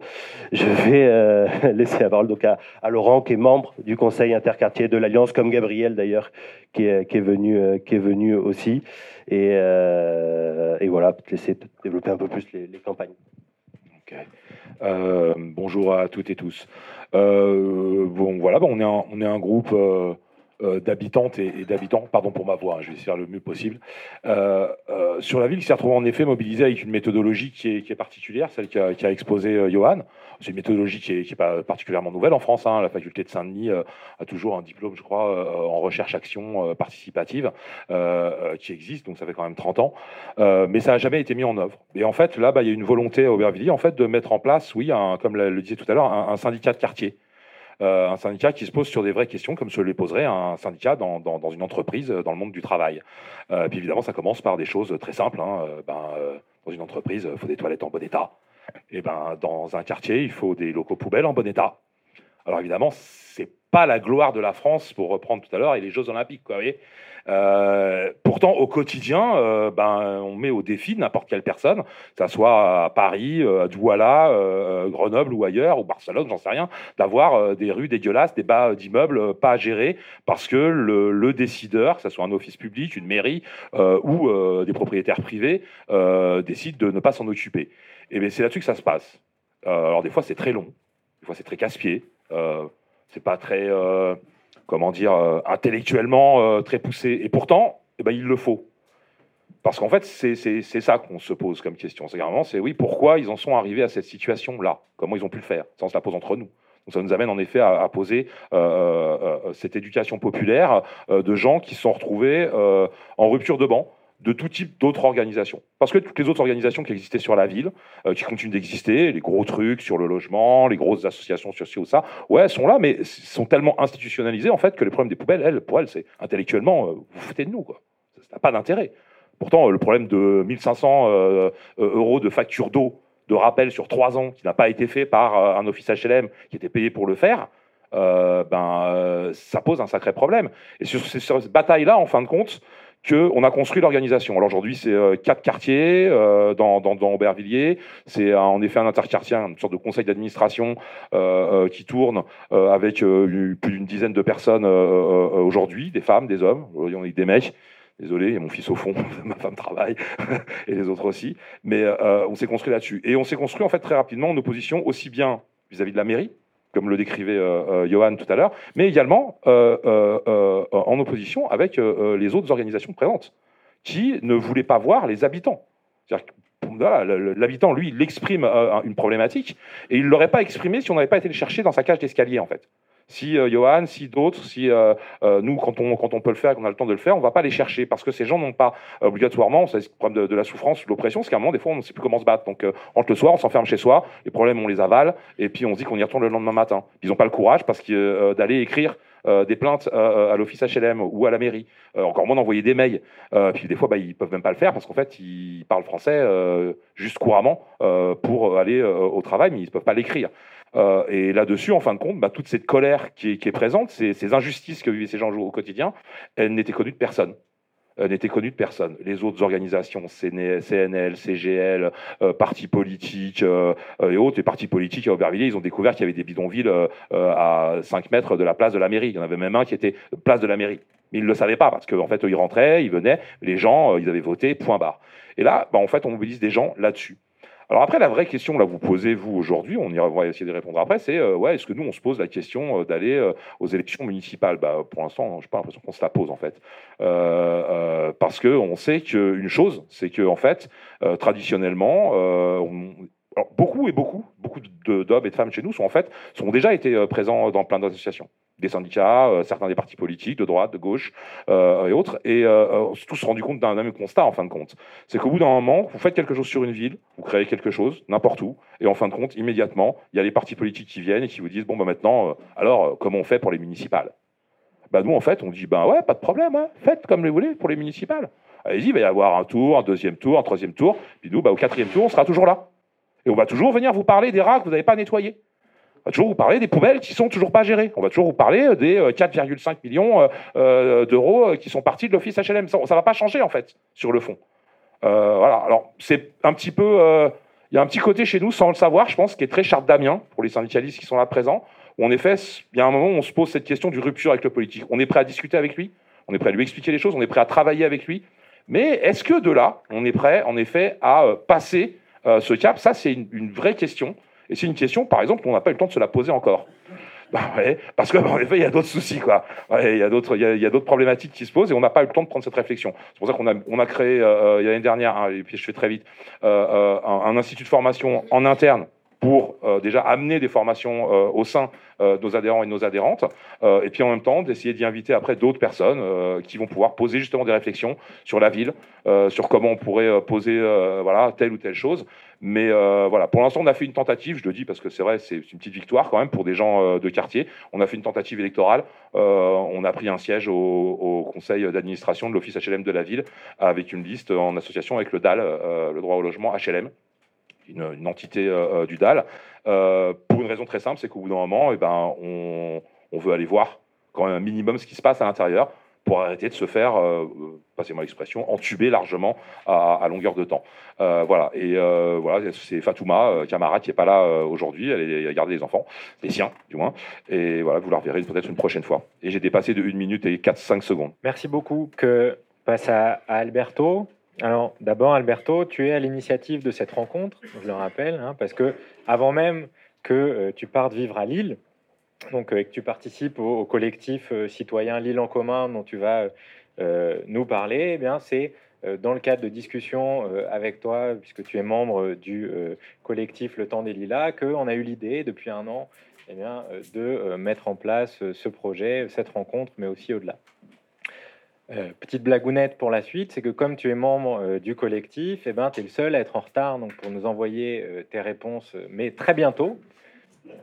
je vais (laughs) laisser la parole donc à, Laurent, qui est membre du conseil interquartier de l'Alliance, comme Gabriel d'ailleurs, qui est, venu, qui est venu aussi. Et, euh, et voilà, laisser développer un peu plus les, campagnes. Euh, bonjour à toutes et tous. Euh, bon, voilà, on est un groupe d'habitantes et, d'habitants, pardon pour ma voix, hein, je vais faire le mieux possible, sur la ville qui s'est retrouvée en effet mobilisée avec une méthodologie qui est, qui est particulière, celle qu'a a exposée Johan. C'est une méthodologie qui n'est pas particulièrement nouvelle en France. Hein. La faculté de Saint-Denis euh, a toujours un diplôme, je crois, euh, en recherche-action euh, participative qui existe, donc ça fait quand même 30 ans. mais ça n'a jamais été mis en œuvre. Et en fait, là, bah, il y a une volonté à Aubervilliers en fait, de mettre en place, oui, comme le disait tout à l'heure, un, syndicat de quartier. Un syndicat qui se pose sur des vraies questions comme se les poserait un syndicat dans, une entreprise dans le monde du travail. puis évidemment, ça commence par des choses très simples. Hein. Ben, dans une entreprise, il faut des toilettes en bon état. Et ben, dans un quartier, il faut des locaux poubelles en bon état. Alors évidemment, c'est pas la gloire de la France, pour reprendre tout à l'heure, et les Jeux Olympiques. Quoi, euh, pourtant, au quotidien, euh, ben, on met au défi n'importe quelle personne, que ce soit à Paris, euh, à Douala, Grenoble ou ailleurs, ou Barcelone, j'en sais rien, d'avoir des rues dégueulasses, des bas d'immeubles pas à gérer, parce que le, décideur, que ce soit un office public, une mairie ou des propriétaires privés, décide de ne pas s'en occuper. Et bien c'est là-dessus que ça se passe. alors des fois, c'est très long, des fois, c'est très casse-pied, c'est pas très comment dire, euh, intellectuellement euh, très poussé. Et pourtant, eh ben, il le faut. Parce qu'en fait, c'est ça qu'on se pose comme question. C'est vraiment, c'est oui, pourquoi ils en sont arrivés à cette situation-là? Comment ils ont pu le faire? Ça, on se la pose entre nous. Donc ça nous amène en effet à, poser euh, cette éducation populaire de gens qui se sont retrouvés en rupture de banc, de tout type d'autres organisations. Parce que toutes les autres organisations qui existaient sur la ville, euh, qui continuent d'exister, les gros trucs sur le logement, les grosses associations sur ci ou ça, ouais, sont là, mais sont tellement institutionnalisées en fait que le problème des poubelles, elles, pour elles, c'est intellectuellement, euh, vous foutez de nous, quoi. Ça n'a pas d'intérêt. Pourtant, le problème de 1500 euh, euros de facture d'eau, de rappel sur trois ans, qui n'a pas été fait par un office HLM qui était payé pour le faire, ben, ça pose un sacré problème. Et sur, sur cette bataille-là, en fin de compte, qu'on a construit l'organisation. Alors aujourd'hui, c'est euh, quatre quartiers euh, dans, dans, Aubervilliers. C'est en effet un interquartier, une sorte de conseil d'administration euh, qui tourne avec plus d'une dizaine de personnes aujourd'hui, des femmes, des hommes, on est des mecs. Désolé, il y a mon fils au fond, (laughs) ma femme travaille, (laughs) et les autres aussi. Mais on s'est construit là-dessus. Et on s'est construit en fait très rapidement en opposition aussi bien vis à -vis de la mairie, comme le décrivait euh, euh, Johan tout à l'heure, mais également euh, en opposition avec les autres organisations présentes, qui ne voulaient pas voir les habitants. l'habitant, lui, il exprime une problématique, et il ne l'aurait pas exprimé si on n'avait pas été le chercher dans sa cage d'escalier, en fait si euh, Johan, si d'autres, si euh, euh, nous, quand on, peut le faire, qu'on a le temps de le faire, on ne va pas les chercher parce que ces gens n'ont pas obligatoirement, c'est le problème de, la souffrance, de l'oppression, c'est qu'à un moment, des fois, on ne sait plus comment se battre. Donc, on rentre le soir, on s'enferme chez soi, les problèmes, on les avale, et puis on se dit qu'on y retourne le lendemain matin. Ils n'ont pas le courage parce d'aller écrire des plaintes à l'office HLM ou à la mairie, encore moins d'envoyer des mails. puis des fois, bah, ils peuvent même pas le faire parce qu'en fait, ils parlent français juste couramment pour aller au travail, mais ils ne peuvent pas l'écrire. Euh, et là-dessus, en fin de compte, bah, toute cette colère qui est, présente, ces, injustices que vivaient ces gens au quotidien, elles n'étaient connues de personne n'étaient connues de personne. Les autres organisations, CNL, CGL, euh, partis politiques euh, et autres, les partis politiques à Aubervilliers, ils ont découvert qu'il y avait des bidonvilles à 5 mètres de la place de la mairie. Il y en avait même un qui était place de la mairie. Mais ils ne le savaient pas, parce qu'en fait, ils rentraient, ils venaient, les gens, ils avaient voté, point barre. Et là, bah, en fait, on mobilise des gens là-dessus. Alors après, la vraie question, là, vous posez, vous, aujourd'hui, on ira, va essayer de répondre après, c'est, euh, ouais, est-ce que nous, on se pose la question euh, d'aller euh, aux élections municipales? Bah, Pour l'instant, je n'ai pas l'impression qu'on se la pose, en fait. parce qu'on sait qu'une chose, c'est que, en fait, traditionnellement, beaucoup et beaucoup, beaucoup d'hommes et de femmes chez nous sont, en fait, sont déjà été présents dans plein d'associations des syndicats, euh, certains des partis politiques, de droite, de gauche euh, et autres, et euh, tous se rendu compte d'un même constat en fin de compte. C'est qu'au bout d'un moment, vous faites quelque chose sur une ville, vous créez quelque chose, n'importe où, et en fin de compte, immédiatement, il y a les partis politiques qui viennent et qui vous disent, bon, bah maintenant, alors, comment on fait pour les municipales? Bah, Nous, en fait, on dit, ben ouais, pas de problème, hein, faites comme vous voulez pour les municipales. Allez-y, il va y avoir un tour, un deuxième tour, un troisième tour, puis nous, bah, au quatrième tour, on sera toujours là. Et on va toujours venir vous parler des rats que vous n'avez pas nettoyés. On va toujours vous parler des poubelles qui sont toujours pas gérées. On va toujours vous parler des 4,5 euh, millions euh, euh, d'euros qui sont partis de l'office HLM. Ça, ne va pas changer en fait sur le fond. voilà. Alors c'est un petit peu, il y a un petit côté chez nous sans le savoir, je pense, qui est très charte d'Amiens pour les syndicalistes qui sont là présents. Où en effet, il y a un moment où on se pose cette question du rupture avec le politique. On est prêt à discuter avec lui, on est prêt à lui expliquer les choses, on est prêt à travailler avec lui. Mais est-ce que de là, on est prêt, en effet, à passer ce cap Ça, c'est une vraie question. Et c'est une question, par exemple, qu'on n'a pas eu le temps de se la poser encore. (laughs) Bah parce qu'en effet, il y a d'autres soucis, quoi. il y a d'autres, il y d'autres problématiques qui se posent et on n'a pas eu le temps de prendre cette réflexion. C'est pour ça qu'on a, on a créé, euh, il y a l'année dernière, hein, et puis je fais très vite, euh, euh, un, institut de formation en interne pour déjà amener des formations au sein de nos adhérents et de nos adhérentes, et puis en même temps d'essayer d'y inviter après d'autres personnes qui vont pouvoir poser justement des réflexions sur la ville, sur comment on pourrait poser voilà telle ou telle chose. Mais euh, voilà, pour l'instant, on a fait une tentative, je le dis parce que c'est vrai, c'est une petite victoire quand même pour des gens euh, de quartier. On a fait une tentative électorale. Euh, on a pris un siège au, conseil d'administration de l'office HLM de la ville avec une liste en association avec le DAL, le droit au logement HLM, une, entité du DAL. pour une raison très simple, c'est qu'au bout d'un moment, eh ben, on, on veut aller voir quand même un minimum ce qui se passe à l'intérieur pour arrêter de se faire, euh, passez-moi l'expression, entuber largement à, longueur de temps. Euh, voilà, et euh, voilà, c'est Fatouma, camarade, qui n'est pas là aujourd'hui, elle, a gardé les enfants, les siens du moins, et voilà, vous la reverrez peut-être une prochaine fois. Et j'ai dépassé de 1 minute et 4-5 secondes. Merci beaucoup. Que passe à, Alberto. Alors d'abord, Alberto, tu es à l'initiative de cette rencontre, je le rappelle, hein, parce que avant même que tu partes vivre à Lille, donc, euh, que tu participes au, collectif euh, citoyen Lille en commun dont tu vas euh, nous parler, eh bien, c'est dans le cadre de discussions avec toi, puisque tu es membre du collectif Le Temps des Lilas, qu'on a eu l'idée depuis un an eh bien, de mettre en place ce projet, cette rencontre, mais aussi au-delà. Petite blagounette pour la suite, c'est que comme tu es membre du collectif, eh ben, tu es le seul à être en retard donc, pour nous envoyer tes réponses, mais très bientôt.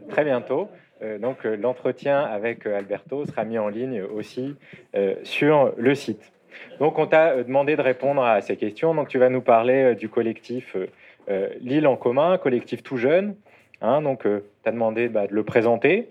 Très bientôt. Euh, donc euh, l'entretien avec euh, Alberto sera mis en ligne aussi sur le site. Donc on t'a demandé de répondre à ces questions. Donc tu vas nous parler du collectif Lille en commun, collectif tout jeune. Hein, donc tu as demandé bah, de le présenter.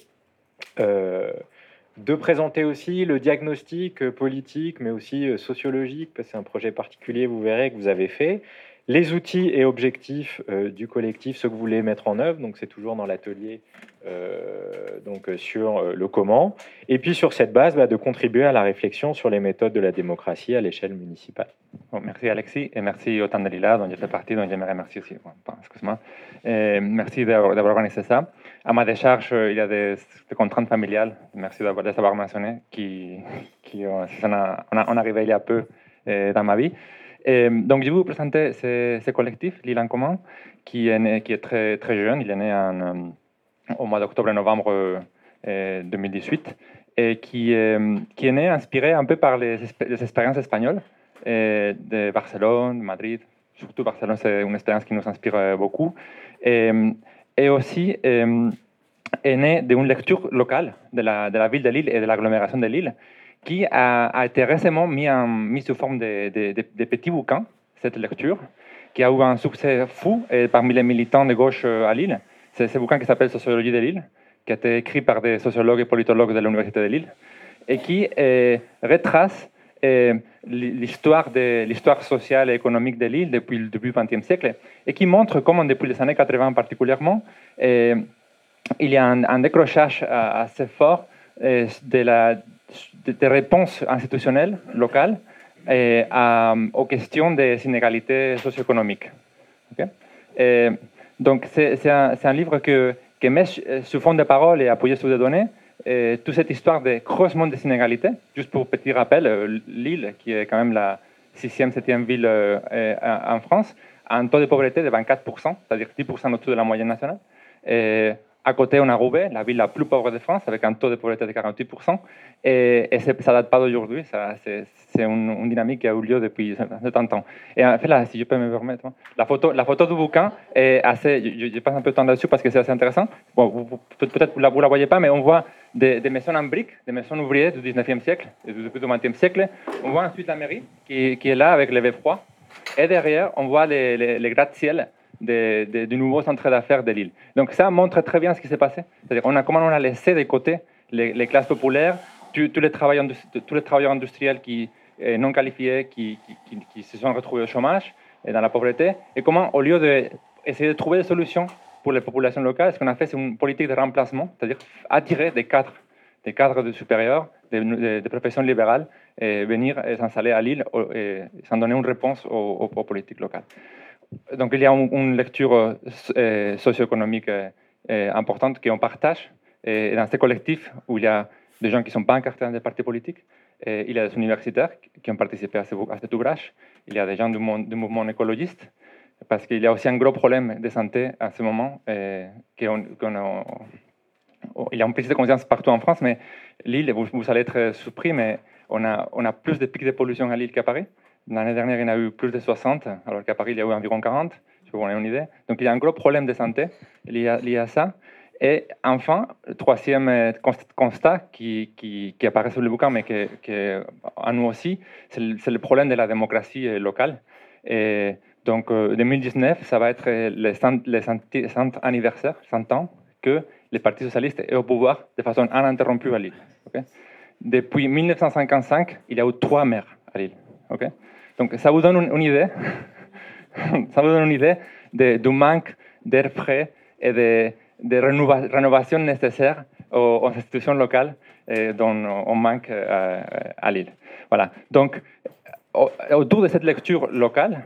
De présenter aussi le diagnostic politique, mais aussi sociologique, parce que c'est un projet particulier, vous verrez, que vous avez fait les outils et objectifs euh, du collectif, ce que vous voulez mettre en œuvre. Donc, c'est toujours dans l'atelier euh, donc euh, sur le comment. Et puis, sur cette base, bah, de contribuer à la réflexion sur les méthodes de la démocratie à l'échelle municipale. merci Alexis et merci au Tandalila dont je fais partie, dont j'aimerais remercier aussi. Excuse-moi. merci d'avoir organisé ça. À ma décharge, il y a des, contraintes familiales. Merci de savoir mentionné qui, qui on, a, on, arrivé il y a peu dans ma vie. Donc, je vais vous présenter ce, ce collectif, L'île en commun, qui est, qui est très, très jeune. Il est né en, euh, au mois d'octobre et novembre 2018 et qui, qui est né inspiré un peu par les, les expériences espagnoles de Barcelone, Madrid. Surtout Barcelone, c'est une expérience qui nous inspire beaucoup. Et aussi est né d'une lecture locale de la, ville de Lille et de l'agglomération de Lille, qui a, a, été récemment mis, en, mis sous forme de, petits bouquins, cette lecture, qui a eu un succès fou parmi les militants de gauche euh, à Lille. C'est ce bouquin qui s'appelle Sociologie de Lille, qui a été écrit par des sociologues et politologues de l'Université de Lille, et qui euh, retrace euh, l'histoire l'histoire sociale et économique de l'île depuis le début du XXe siècle, et qui montre comment, depuis les années 80 particulièrement, euh, il y a un, décrochage assez fort euh, de la, de, institutionnelles locales et à, aux questions des inégalités socio-économiques. Donc, c'est un, un, livre que, qui met sous fond de parole et appuyé sur des données et toute cette histoire de creusement des inégalités. Juste pour petit rappel, Lille, qui est quand même la sixième, septième ville euh, en France, a un taux de pauvreté de 24%, c'est-à-dire 10% au-dessus de la moyenne nationale. À côté, on a Roubaix, la ville la plus pauvre de France, avec un taux de pauvreté de 48%. Et, ça ne date pas d'aujourd'hui, c'est une, dynamique qui a eu lieu depuis 70 ans. Et en fait, là, si je peux me permettre, la photo, la photo du bouquin est assez. Je, passe un peu de temps là-dessus parce que c'est assez intéressant. Peut-être vous ne la, voyez pas, mais on voit des, maisons en briques, des maisons ouvrières du 19e siècle, et le 20e siècle. On voit ensuite la mairie qui, est là avec les beffrois. Et derrière, on voit les, les gratte-ciel de, de, du nouveau centre d'affaires de l'île. Donc ça montre très bien ce qui s'est passé. C'est-à-dire on a, comment on a laissé de côté les, classes populaires, tous, les travailleurs, tous les travailleurs industriels qui, eh, non qualifiés qui, se sont retrouvés au chômage et dans la pauvreté, et comment, au lieu d'essayer de, de trouver des solutions pour les populations locales, ce qu'on a fait, c'est une politique de remplacement, c'est-à-dire attirer des cadres, des cadres de supérieurs, des, professions libérales, et venir s'installer à Lille et sans donner une réponse aux politiques locales donc il y a une, lecture euh, socio-économique euh, importante qu'on partage. Et dans ce collectif, où il y a des gens qui ne sont pas encartés dans des partis politiques, il y a des universitaires qui ont participé à, ce, à cet ouvrage, il y a des gens du, mouvement écologiste, parce qu'il y a aussi un gros problème de santé à ce moment, il y a une prise de conscience partout en France, mais l'île, vous, vous, allez être surpris, mais on a, on a plus de pics de pollution à Lille qu'à Paris. L'année dernière, il y en a eu plus de 60, alors qu'à Paris, il y a eu environ 40, pour vous donner une idée. Donc, il y a un gros problème de santé lié à, ça. Et enfin, troisième constat qui, qui, apparaît sur le bouquin, mais qui, qui à nous aussi, c'est le, problème de la démocratie locale. Et donc, euh, 2019, ça va être le 100, le 100 anniversaire, 100 ans, que le Parti socialiste est au pouvoir de façon ininterrompue à Lille. Depuis 1955, il y a eu trois maires à Lille. Donc, ça vous donne une, idée, (laughs) ça vous donne une idée de, du manque d'air frais et de, de rénova, rénovation nécessaire aux, institutions locales et dont on manque euh, à Lille. Voilà. Donc, au, autour de cette lecture locale,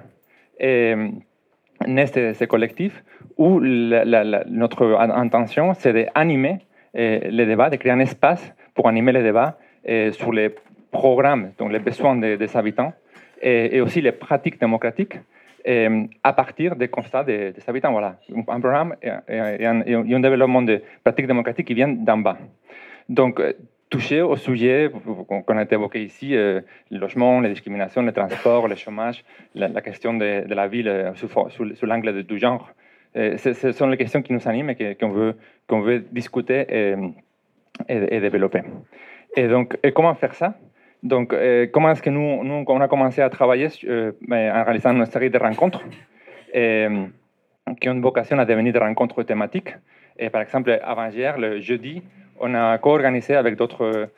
euh, naît ce, collectif où notre intention, c'est d'animer les débats, de créer un espace pour animer les débats sur les programmes, donc les besoins des habitants, et, et aussi les pratiques démocratiques et, à partir des constats des, habitants. Voilà, un programme et, et, un, et, développement de pratiques démocratiques qui viennent d'en bas. Donc, toucher au sujet qu'on a évoqué ici, euh, le logement, les discriminations, les transports, le chômage, la, question de, la ville euh, sous, sous, sous l'angle du genre. Euh, ce sont les questions qui nous animent et qu'on veut, qu'on veut discuter et, et, développer. Et donc, et comment faire ça? Donc, euh, comment est-ce que nous, nous, on a commencé à travailler euh, en réalisant une série de rencontres euh, qui ont vocation à devenir des rencontres thématiques. Et par exemple, avant-hier, le jeudi, on a co-organisé avec d'autres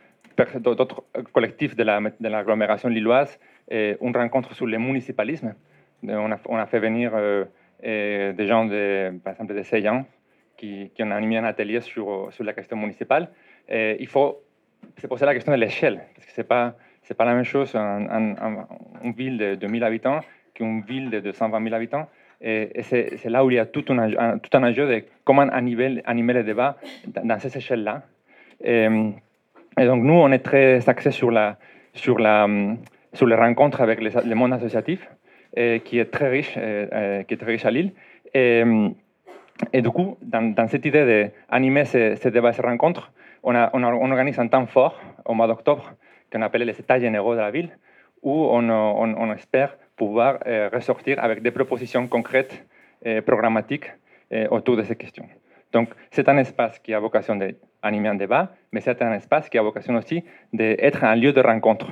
collectifs de l'agglomération la, lilloise et une rencontre sur le municipalisme. On a, fait venir euh, des gens, par exemple, de Seyan, qui, ont animé un atelier sur, la question municipale. Il faut se poser la question de l'échelle, parce que ce n'est pas, pas la même chose une ville de 2000 habitants qu'une ville de 220 000 habitants. Et, c'est là où il y a tout un, tout un enjeu de comment animer, animer le débat dans, dans ces échelles-là. Et, donc, nous, on est très axés sur, la, sur, la, sur les rencontres avec le monde associatif. qui est très riche, qui est très riche à Lille. Et, du coup, dans, cette idée d'animer ces, ces, débats, ces rencontres, on, organise un temps fort au mois d'octobre qu'on appelle les états généraux de la ville, où on, espère pouvoir ressortir avec des propositions concrètes et programmatiques autour de ces questions. Donc, c'est un espace qui a vocation d'animer un débat, mais c'est un espace qui a vocation aussi d'être un lieu de rencontre.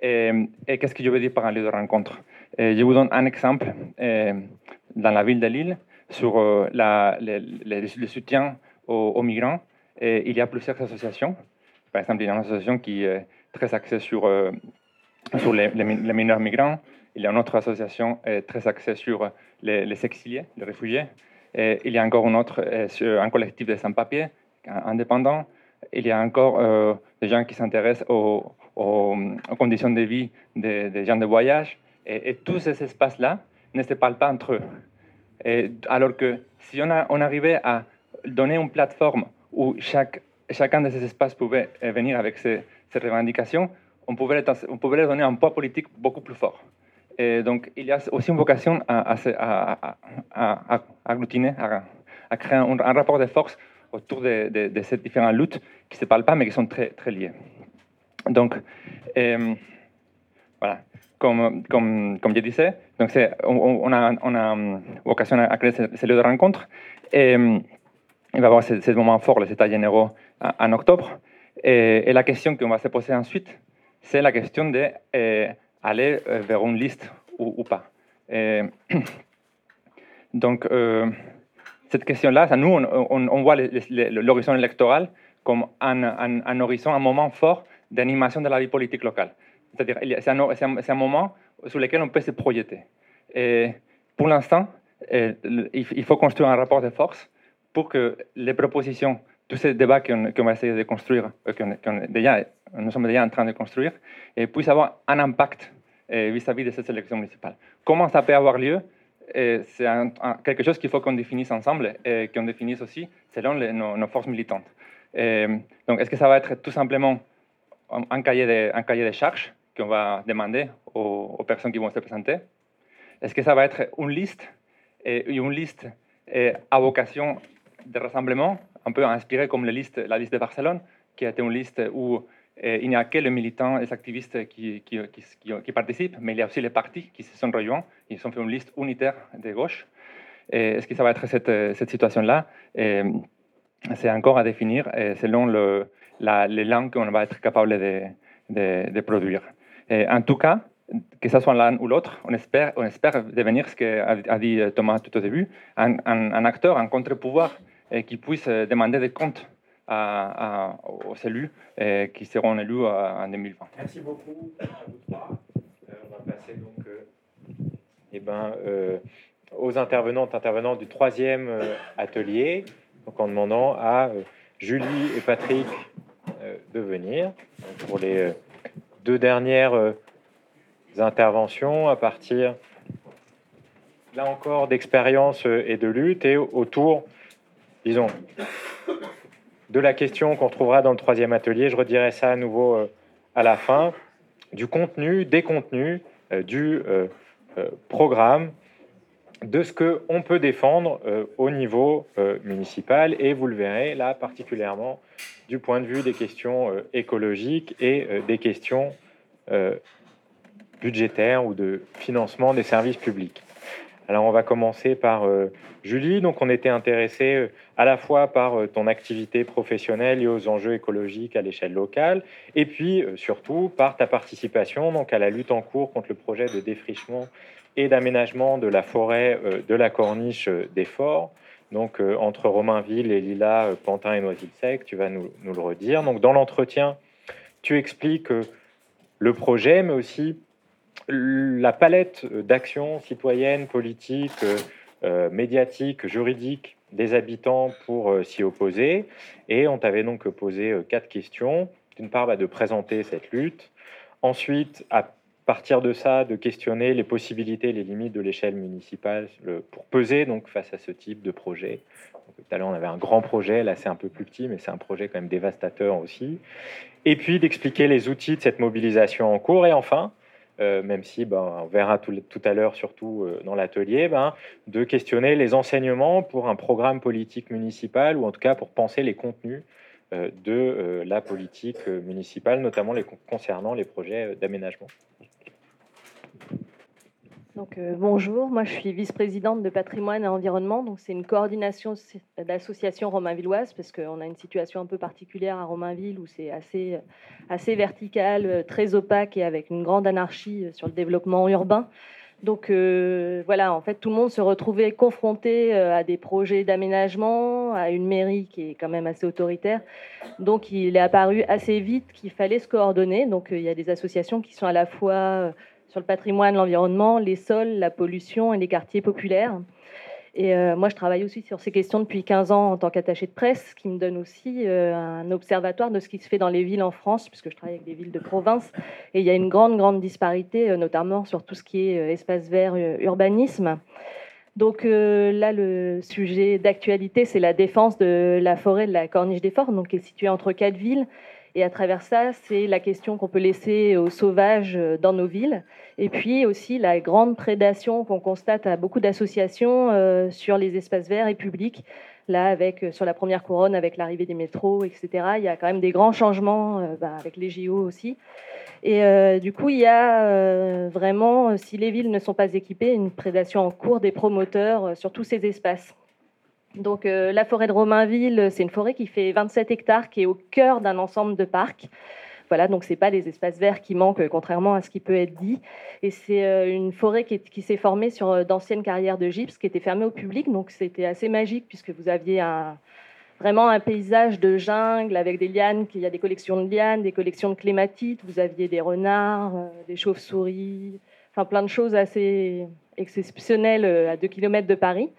Et, qu'est-ce que je veux dire par un lieu de rencontre? Je vous donne un exemple dans la ville de Lille sur euh, le, soutien aux, migrants. Il y a plusieurs associations. Par exemple, il y a une association qui est très axée sur, euh, les, mineurs migrants. Il y a une autre association très axée sur les, les exiliés, les réfugiés. Il y a encore une autre, un collectif de sans-papiers indépendants. Il y a encore euh, des gens qui s'intéressent aux, conditions de vie des, gens de voyage. Et, tous ces espaces-là ne se parlent pas entre eux. Alors que si on arrivait à donner une plateforme où chacun de ces espaces pouvait venir avec ses, revendications, on pouvait, on pouvait leur donner un poids politique beaucoup plus fort. Et donc, il y a aussi une vocation à, à, à, à agglutiner, à, créer un, rapport de force autour de, ces différentes luttes qui ne se parlent pas, mais qui sont très, très liées. Donc, euh, voilà. Comme, comme, comme, je disais, donc on, a, on a vocation à créer ces, lieux de rencontre. Il va y avoir ce, moment fort, les états généraux, en, octobre. Et, la question qu'on va se poser ensuite, c'est la question de euh, euh, vers une liste ou, pas. (clears throat) donc, euh, cette question-là, nous, on, voit l'horizon électoral comme un, horizon, un moment fort d'animation de la vie politique locale. C'est-à-dire, c'est un, un, moment sur lequel on peut se projeter. Et pour l'instant, il faut construire un rapport de force pour que les propositions, tous ces débats qu'on va essayer de construire, que déjà, nous sommes déjà en train de construire, puissent avoir un impact vis-à-vis de cette élection municipale. Comment ça peut avoir lieu C'est quelque chose qu'il faut qu'on définisse ensemble et qu'on définisse aussi selon nos, forces militantes. donc, est-ce que ça va être tout simplement un cahier de, un cahier de charges qu'on va demander aux, personnes qui vont se présenter? Est-ce que ça va être une liste et une liste à vocation de rassemblement, un peu inspirée comme la liste, la liste de Barcelone, qui a été une liste où il n'y a que les militants les activistes qui, participent, mais il y a aussi les partis qui se sont rejoints. Ils ont fait une liste unitaire de gauche. Est-ce que ça va être cette, situation-là? C'est encore à définir selon le, la, les langues qu'on va être capable de, produire. En tout cas, que ce soit l'un ou l'autre, on espère, devenir ce qu'a dit Thomas tout au début, un acteur, un contre-pouvoir qui puisse demander des comptes à, aux élus qui seront élus en 2020. Merci beaucoup à vous trois. Euh, on va passer donc euh, eh ben, euh, aux intervenantes intervenants du troisième atelier, donc en demandant à Julie et Patrick de venir pour les deux dernières interventions à partir là encore d'expérience et de lutte et autour, disons, de la question qu'on trouvera dans le troisième atelier. Je redirai ça à nouveau euh, à la fin. Du contenu, des contenus, euh, du euh, programme, de ce qu'on peut défendre au niveau municipal. Et vous le verrez là particulièrement du point de vue des questions écologiques et des questions budgétaires ou de financement des services publics. Alors on va commencer par euh, Julie. Donc on était intéressé euh, à la fois par euh, ton activité professionnelle et aux enjeux écologiques à l'échelle locale, et puis surtout par ta participation donc à la lutte en cours contre le projet de défrichement et d'aménagement de la forêt de la corniche des Forts. Donc entre Romainville et Lila, Pantin et Noisy-le-Sec, tu vas nous, nous, le redire. Donc dans l'entretien, tu expliques le projet, mais aussi la palette d'actions citoyennes, politiques, euh, euh, médiatiques, juridiques des habitants pour euh, s'y opposer. Et on t'avait donc posé quatre questions. D'une part, bah, de présenter cette lutte. Ensuite, à partir de ça, de questionner les possibilités, les limites de l'échelle municipale pour peser donc face à ce type de projet. tout à l'heure, on avait un grand projet, là c'est un peu plus petit, mais c'est un projet quand même dévastateur aussi. Et puis d'expliquer les outils de cette mobilisation en cours. Et enfin, même si ben, on verra tout, à l'heure, surtout dans l'atelier, ben, de questionner les enseignements pour un programme politique municipal, ou en tout cas pour penser les contenus de la politique municipale, notamment concernant les projets d'aménagement. Donc, euh, bonjour, moi je suis vice-présidente de patrimoine et environnement. Donc, c'est une coordination d'associations romainvilloises parce qu'on a une situation un peu particulière à Romainville où c'est assez, assez vertical, euh, très opaque et avec une grande anarchie euh, sur le développement urbain. Donc voilà, en fait, tout le monde se retrouvait confronté à des projets d'aménagement, à une mairie qui est quand même assez autoritaire. Donc il est apparu assez vite qu'il fallait se coordonner. Donc il y a des associations qui sont à la fois sur le patrimoine, l'environnement, les sols, la pollution et les quartiers populaires. Et euh, moi, je travaille aussi sur ces questions depuis 15 ans en tant qu'attaché de presse, ce qui me donne aussi euh, un observatoire de ce qui se fait dans les villes en France, puisque je travaille avec des villes de province. Et il y a une grande, grande disparité, euh, notamment sur tout ce qui est espace vert, urbanisme. Donc là, le sujet d'actualité, c'est la défense de la forêt de la Corniche des Forts, donc qui est située entre quatre villes et à travers ça, c'est la question qu'on peut laisser aux sauvages dans nos villes. Et puis aussi la grande prédation qu'on constate à beaucoup d'associations euh, sur les espaces verts et publics. Là, avec, euh, sur la première couronne, avec l'arrivée des métros, etc., il y a quand même des grands changements, bah, avec les JO aussi. Et du coup, il y a vraiment, si les villes ne sont pas équipées, une prédation en cours des promoteurs sur tous ces espaces. Donc euh, la forêt de Romainville, c'est une forêt qui fait 27 hectares, qui est au cœur d'un ensemble de parcs. Voilà, donc c'est pas les espaces verts qui manquent, contrairement à ce qui peut être dit. Et c'est euh, une forêt qui, s'est formée sur euh, d'anciennes carrières de gypse, qui était fermée au public. Donc c'était assez magique puisque vous aviez vraiment un paysage de jungle avec des lianes, il y a des collections de lianes, des collections de clématites. Vous aviez des renards, des chauves-souris, enfin plein de choses assez exceptionnelles à 2 km de Paris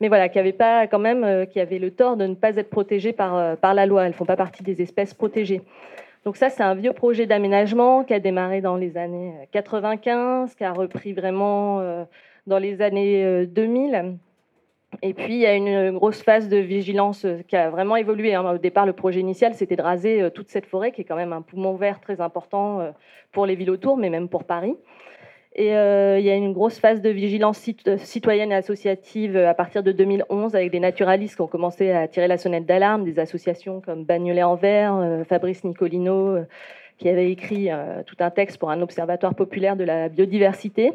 mais voilà, qui avait pas quand même, euh, qui avait le tort de ne pas être protégées par, euh, par la loi. Elles font pas partie des espèces protégées. Donc ça, c'est un vieux projet d'aménagement qui a démarré dans les années 95, qui a repris vraiment euh, dans les années 2000. Et puis, il y a une grosse phase de vigilance qui a vraiment évolué. Hein. Au départ, le projet initial, c'était de raser toute cette forêt, qui est quand même un poumon vert très important pour les villes autour, mais même pour Paris. Et euh, il y a une grosse phase de vigilance citoyenne et associative euh, à partir de 2011 avec des naturalistes qui ont commencé à tirer la sonnette d'alarme, des associations comme Bagnolet en Vert, euh, Fabrice Nicolino, qui avait écrit tout un texte pour un observatoire populaire de la biodiversité.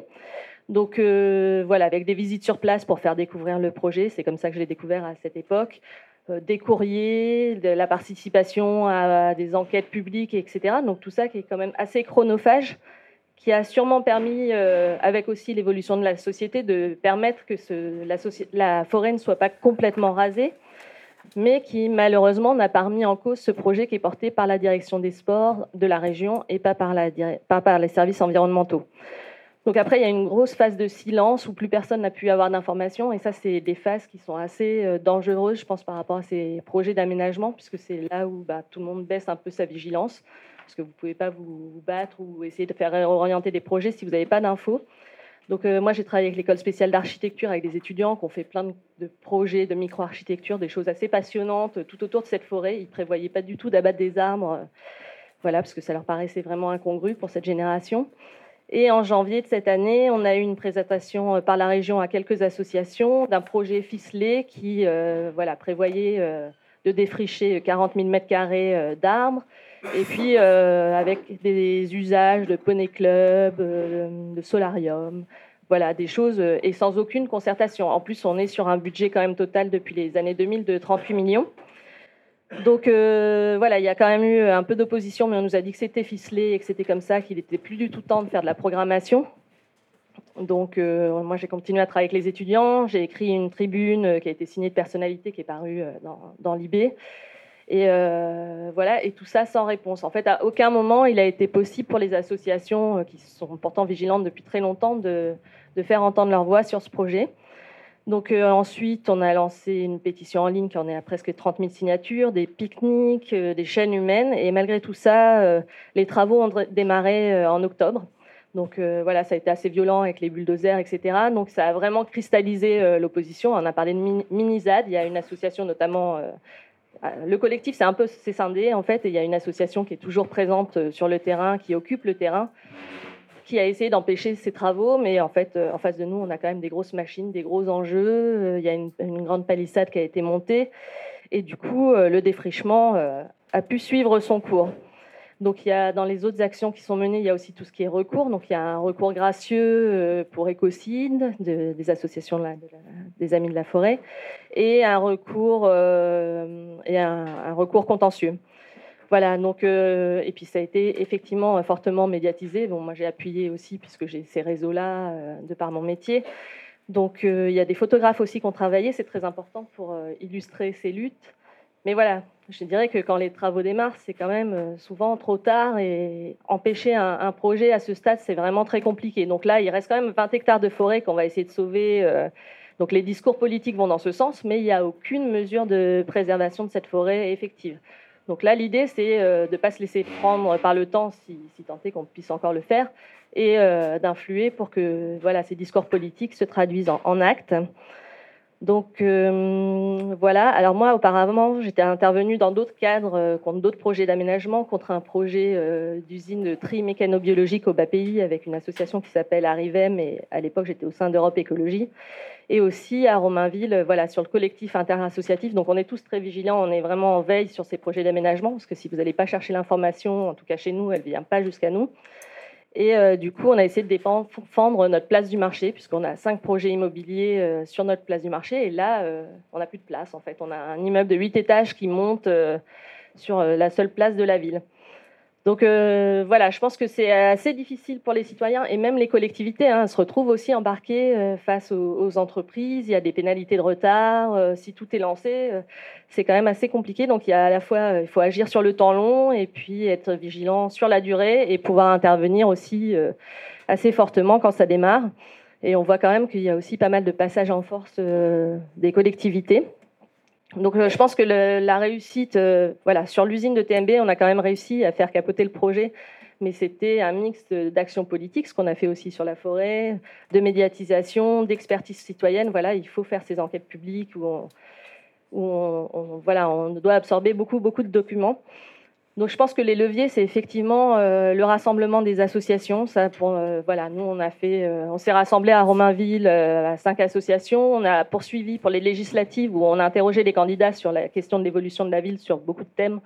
Donc voilà, avec des visites sur place pour faire découvrir le projet, c'est comme ça que je l'ai découvert à cette époque. des courriers, de la participation à des enquêtes publiques, etc. Donc tout ça qui est quand même assez chronophage qui a sûrement permis, euh, avec aussi l'évolution de la société, de permettre que la, forêt ne soit pas complètement rasée, mais qui malheureusement n'a pas remis en cause ce projet qui est porté par la direction des sports de la région et pas par, les services environnementaux. Donc après, il y a une grosse phase de silence où plus personne n'a pu avoir d'informations. Et ça, c'est des phases qui sont assez euh, dangereuses, je pense, par rapport à ces projets d'aménagement, puisque c'est là où bah, tout le monde baisse un peu sa vigilance parce que vous ne pouvez pas vous, battre ou essayer de faire orienter des projets si vous n'avez pas d'infos. Donc euh, moi, j'ai travaillé avec l'école spéciale d'architecture, avec des étudiants qui ont fait plein de, projets de micro-architecture, des choses assez passionnantes tout autour de cette forêt. Ils ne prévoyaient pas du tout d'abattre des arbres, euh, voilà, parce que ça leur paraissait vraiment incongru pour cette génération. Et en janvier de cette année, on a eu une présentation euh, par la région à quelques associations d'un projet ficelé qui voilà, prévoyait de défricher 40 000 m2 d'arbres, et puis, euh, avec des usages de poney club, euh, de solarium, voilà, des choses, euh, et sans aucune concertation. En plus, on est sur un budget quand même total depuis les années 2000 de 38 millions. Donc voilà, il y a quand même eu un peu d'opposition, mais on nous a dit que c'était ficelé et que c'était comme ça, qu'il n'était plus du tout temps de faire de la programmation. Donc moi, j'ai continué à travailler avec les étudiants. J'ai écrit une tribune qui a été signée de personnalité qui est parue dans, dans l'IB. Et euh, voilà, et tout ça sans réponse. En fait, à aucun moment il a été possible pour les associations euh, qui sont pourtant vigilantes depuis très longtemps de, faire entendre leur voix sur ce projet. Donc euh, ensuite, on a lancé une pétition en ligne qui en est à presque 30 000 signatures, des pique-niques, des chaînes humaines. Et malgré tout ça, les travaux ont démarré en octobre. Donc voilà, ça a été assez violent avec les bulldozers, etc. Donc ça a vraiment cristallisé l'opposition. On a parlé de Minizad. Il y a une association notamment le collectif, c'est un peu scindé en fait. il y a une association qui est toujours présente euh, sur le terrain, qui occupe le terrain. qui a essayé d'empêcher ces travaux, mais en fait, en face de nous, on a quand même des grosses machines, des gros enjeux. Il y a une grande palissade qui a été montée. Et du coup, le défrichement a pu suivre son cours. Donc il y a dans les autres actions qui sont menées, il y a aussi tout ce qui est recours. Donc il y a un recours gracieux euh, pour Écocide, des associations des amis de la forêt, et un recours euh, et un, recours contentieux. Voilà, donc, euh, et puis ça a été effectivement fortement médiatisé. Bon, moi j'ai appuyé aussi puisque j'ai ces réseaux-là de par mon métier. Donc il y a des photographes aussi qui ont travaillé, c'est très important pour illustrer ces luttes. Mais voilà, je dirais que quand les travaux démarrent, c'est quand même euh, souvent trop tard et empêcher un, projet à ce stade, c'est vraiment très compliqué. Donc là, il reste quand même 20 hectares de forêt qu'on va essayer de sauver. Euh, donc les discours politiques vont dans ce sens, mais il n'y a aucune mesure de préservation de cette forêt effective. Donc là, l'idée, c'est euh, de ne pas se laisser prendre par le temps, si, tant est qu'on puisse encore le faire, et d'influer pour que voilà, ces discours politiques se traduisent en, en actes. Donc euh, voilà, alors moi auparavant j'étais intervenue dans d'autres cadres, euh, contre d'autres projets d'aménagement, contre un projet euh, d'usine de tri mécano-biologique au bas-pays avec une association qui s'appelle Arrivem et à l'époque j'étais au sein d'Europe Écologie et aussi à Romainville, voilà, sur le collectif interassociatif. Donc on est tous très vigilants, on est vraiment en veille sur ces projets d'aménagement parce que si vous n'allez pas chercher l'information, en tout cas chez nous, elle ne vient pas jusqu'à nous. Et euh, du coup, on a essayé de défendre notre place du marché, puisqu'on a cinq projets immobiliers euh, sur notre place du marché. Et là, euh, on n'a plus de place, en fait. On a un immeuble de huit étages qui monte sur la seule place de la ville. Donc euh, voilà, je pense que c'est assez difficile pour les citoyens et même les collectivités hein, se retrouvent aussi embarquées euh, face aux, entreprises. Il y a des pénalités de retard. Euh, si tout est lancé, c'est quand même assez compliqué. Donc il y a à la fois, il faut agir sur le temps long et puis être vigilant sur la durée et pouvoir intervenir aussi assez fortement quand ça démarre. Et on voit quand même qu'il y a aussi pas mal de passages en force des collectivités. Donc euh, je pense que la réussite, euh, voilà, sur l'usine de TMB, on a quand même réussi à faire capoter le projet, mais c'était un mix d'actions politiques, ce qu'on a fait aussi sur la forêt, de médiatisation, d'expertise citoyenne. Voilà, il faut faire ces enquêtes publiques où on, voilà, on doit absorber beaucoup, beaucoup de documents. Donc je pense que les leviers, c'est effectivement euh, le rassemblement des associations. Ça, euh, voilà, nous on euh, on s'est rassemblé à Romainville à cinq associations. On a poursuivi pour les législatives où on a interrogé les candidats sur la question de l'évolution de la ville sur beaucoup de thèmes.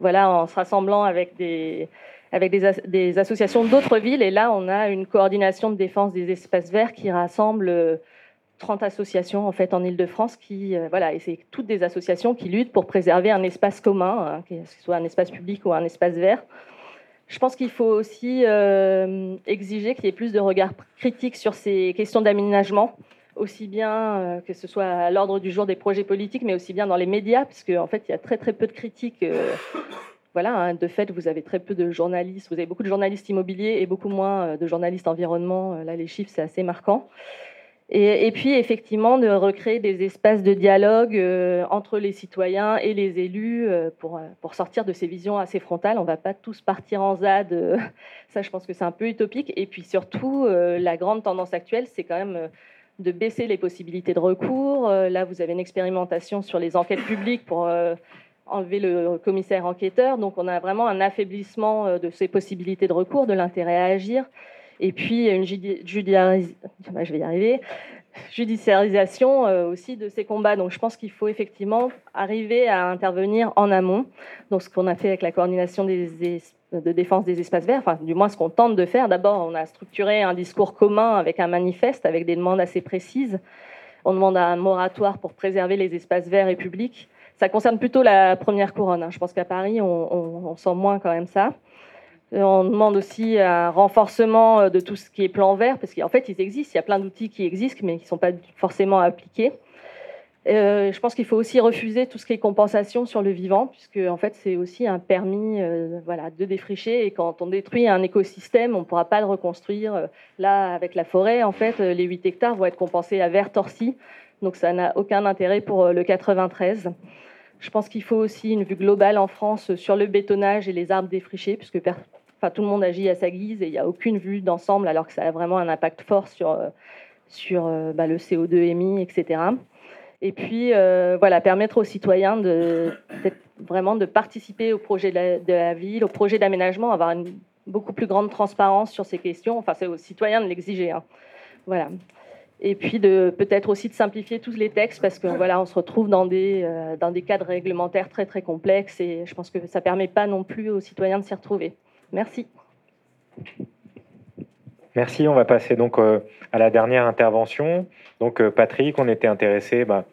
Voilà, en se rassemblant avec des associations d'autres villes. Et là, on a une coordination de défense des espaces verts qui rassemble 30 associations en fait en Ile-de-France qui euh, voilà et c'est toutes des associations qui luttent pour préserver un espace commun, hein, que ce soit un espace public ou un espace vert. Je pense qu'il faut aussi euh, exiger qu'il y ait plus de regard critique sur ces questions d'aménagement, aussi bien euh, que ce soit à l'ordre du jour des projets politiques, mais aussi bien dans les médias, qu'en en fait il y a très très peu de critiques. voilà, hein, de fait, vous avez très peu de journalistes, vous avez beaucoup de journalistes immobiliers et beaucoup moins de journalistes environnement. Là, les chiffres, c'est assez marquant. Et, puis, effectivement, de recréer des espaces de dialogue euh, entre les citoyens et les élus euh, pour, euh, pour sortir de ces visions assez frontales. On ne va pas tous partir en ZAD. (laughs) ça, je pense que c'est un peu utopique. Et puis, surtout, la grande tendance actuelle, c'est quand même de baisser les possibilités de recours. là, vous avez une expérimentation sur les enquêtes publiques pour enlever le commissaire enquêteur. Donc, on a vraiment un affaiblissement de ces possibilités de recours, de l'intérêt à agir et puis une je vais y arriver, judiciarisation euh, aussi de ces combats. Donc je pense qu'il faut effectivement arriver à intervenir en amont. Donc ce qu'on a fait avec la coordination de défense des espaces verts, enfin du moins ce qu'on tente de faire. D'abord, on a structuré un discours commun avec un manifeste, avec des demandes assez précises. On demande un moratoire pour préserver les espaces verts et publics. Ça concerne plutôt la première couronne. Hein. Je pense qu'à Paris, on sent moins quand même ça. Euh, on demande aussi un renforcement euh, de tout ce qui est plan vert, parce qu'en fait, ils existent. Il y a plein d'outils qui existent, mais qui ne sont pas forcément appliqués. Euh, je pense qu'il faut aussi refuser tout ce qui est compensation sur le vivant, puisque en fait, c'est aussi un permis voilà, de défricher. Et quand on détruit un écosystème, on ne pourra pas le reconstruire. Là, avec la forêt, en fait, les 8 hectares vont être compensés à vert torsi. Donc, ça n'a aucun intérêt pour le 93. Je pense qu'il faut aussi une vue globale en France sur le bétonnage et les arbres défrichés, puisque tout le monde agit à sa guise et il n'y a aucune vue d'ensemble, alors que ça a vraiment un impact fort sur, euh, sur euh, bah, le CO2 émis, etc. Et puis, euh, voilà, permettre aux citoyens de, vraiment de participer au projet de la, ville, au projet d'aménagement, avoir une beaucoup plus grande transparence sur ces questions. Enfin, c'est aux citoyens de l'exiger. Hein. Voilà. Et puis peut-être aussi de simplifier tous les textes parce que voilà, se retrouve dans des, dans des cadres réglementaires très très complexes et je pense que ça ne permet pas non plus aux citoyens de s'y retrouver. Merci. Merci. On va passer donc euh, à la dernière intervention. Donc euh, Patrick, on était intéressé bah,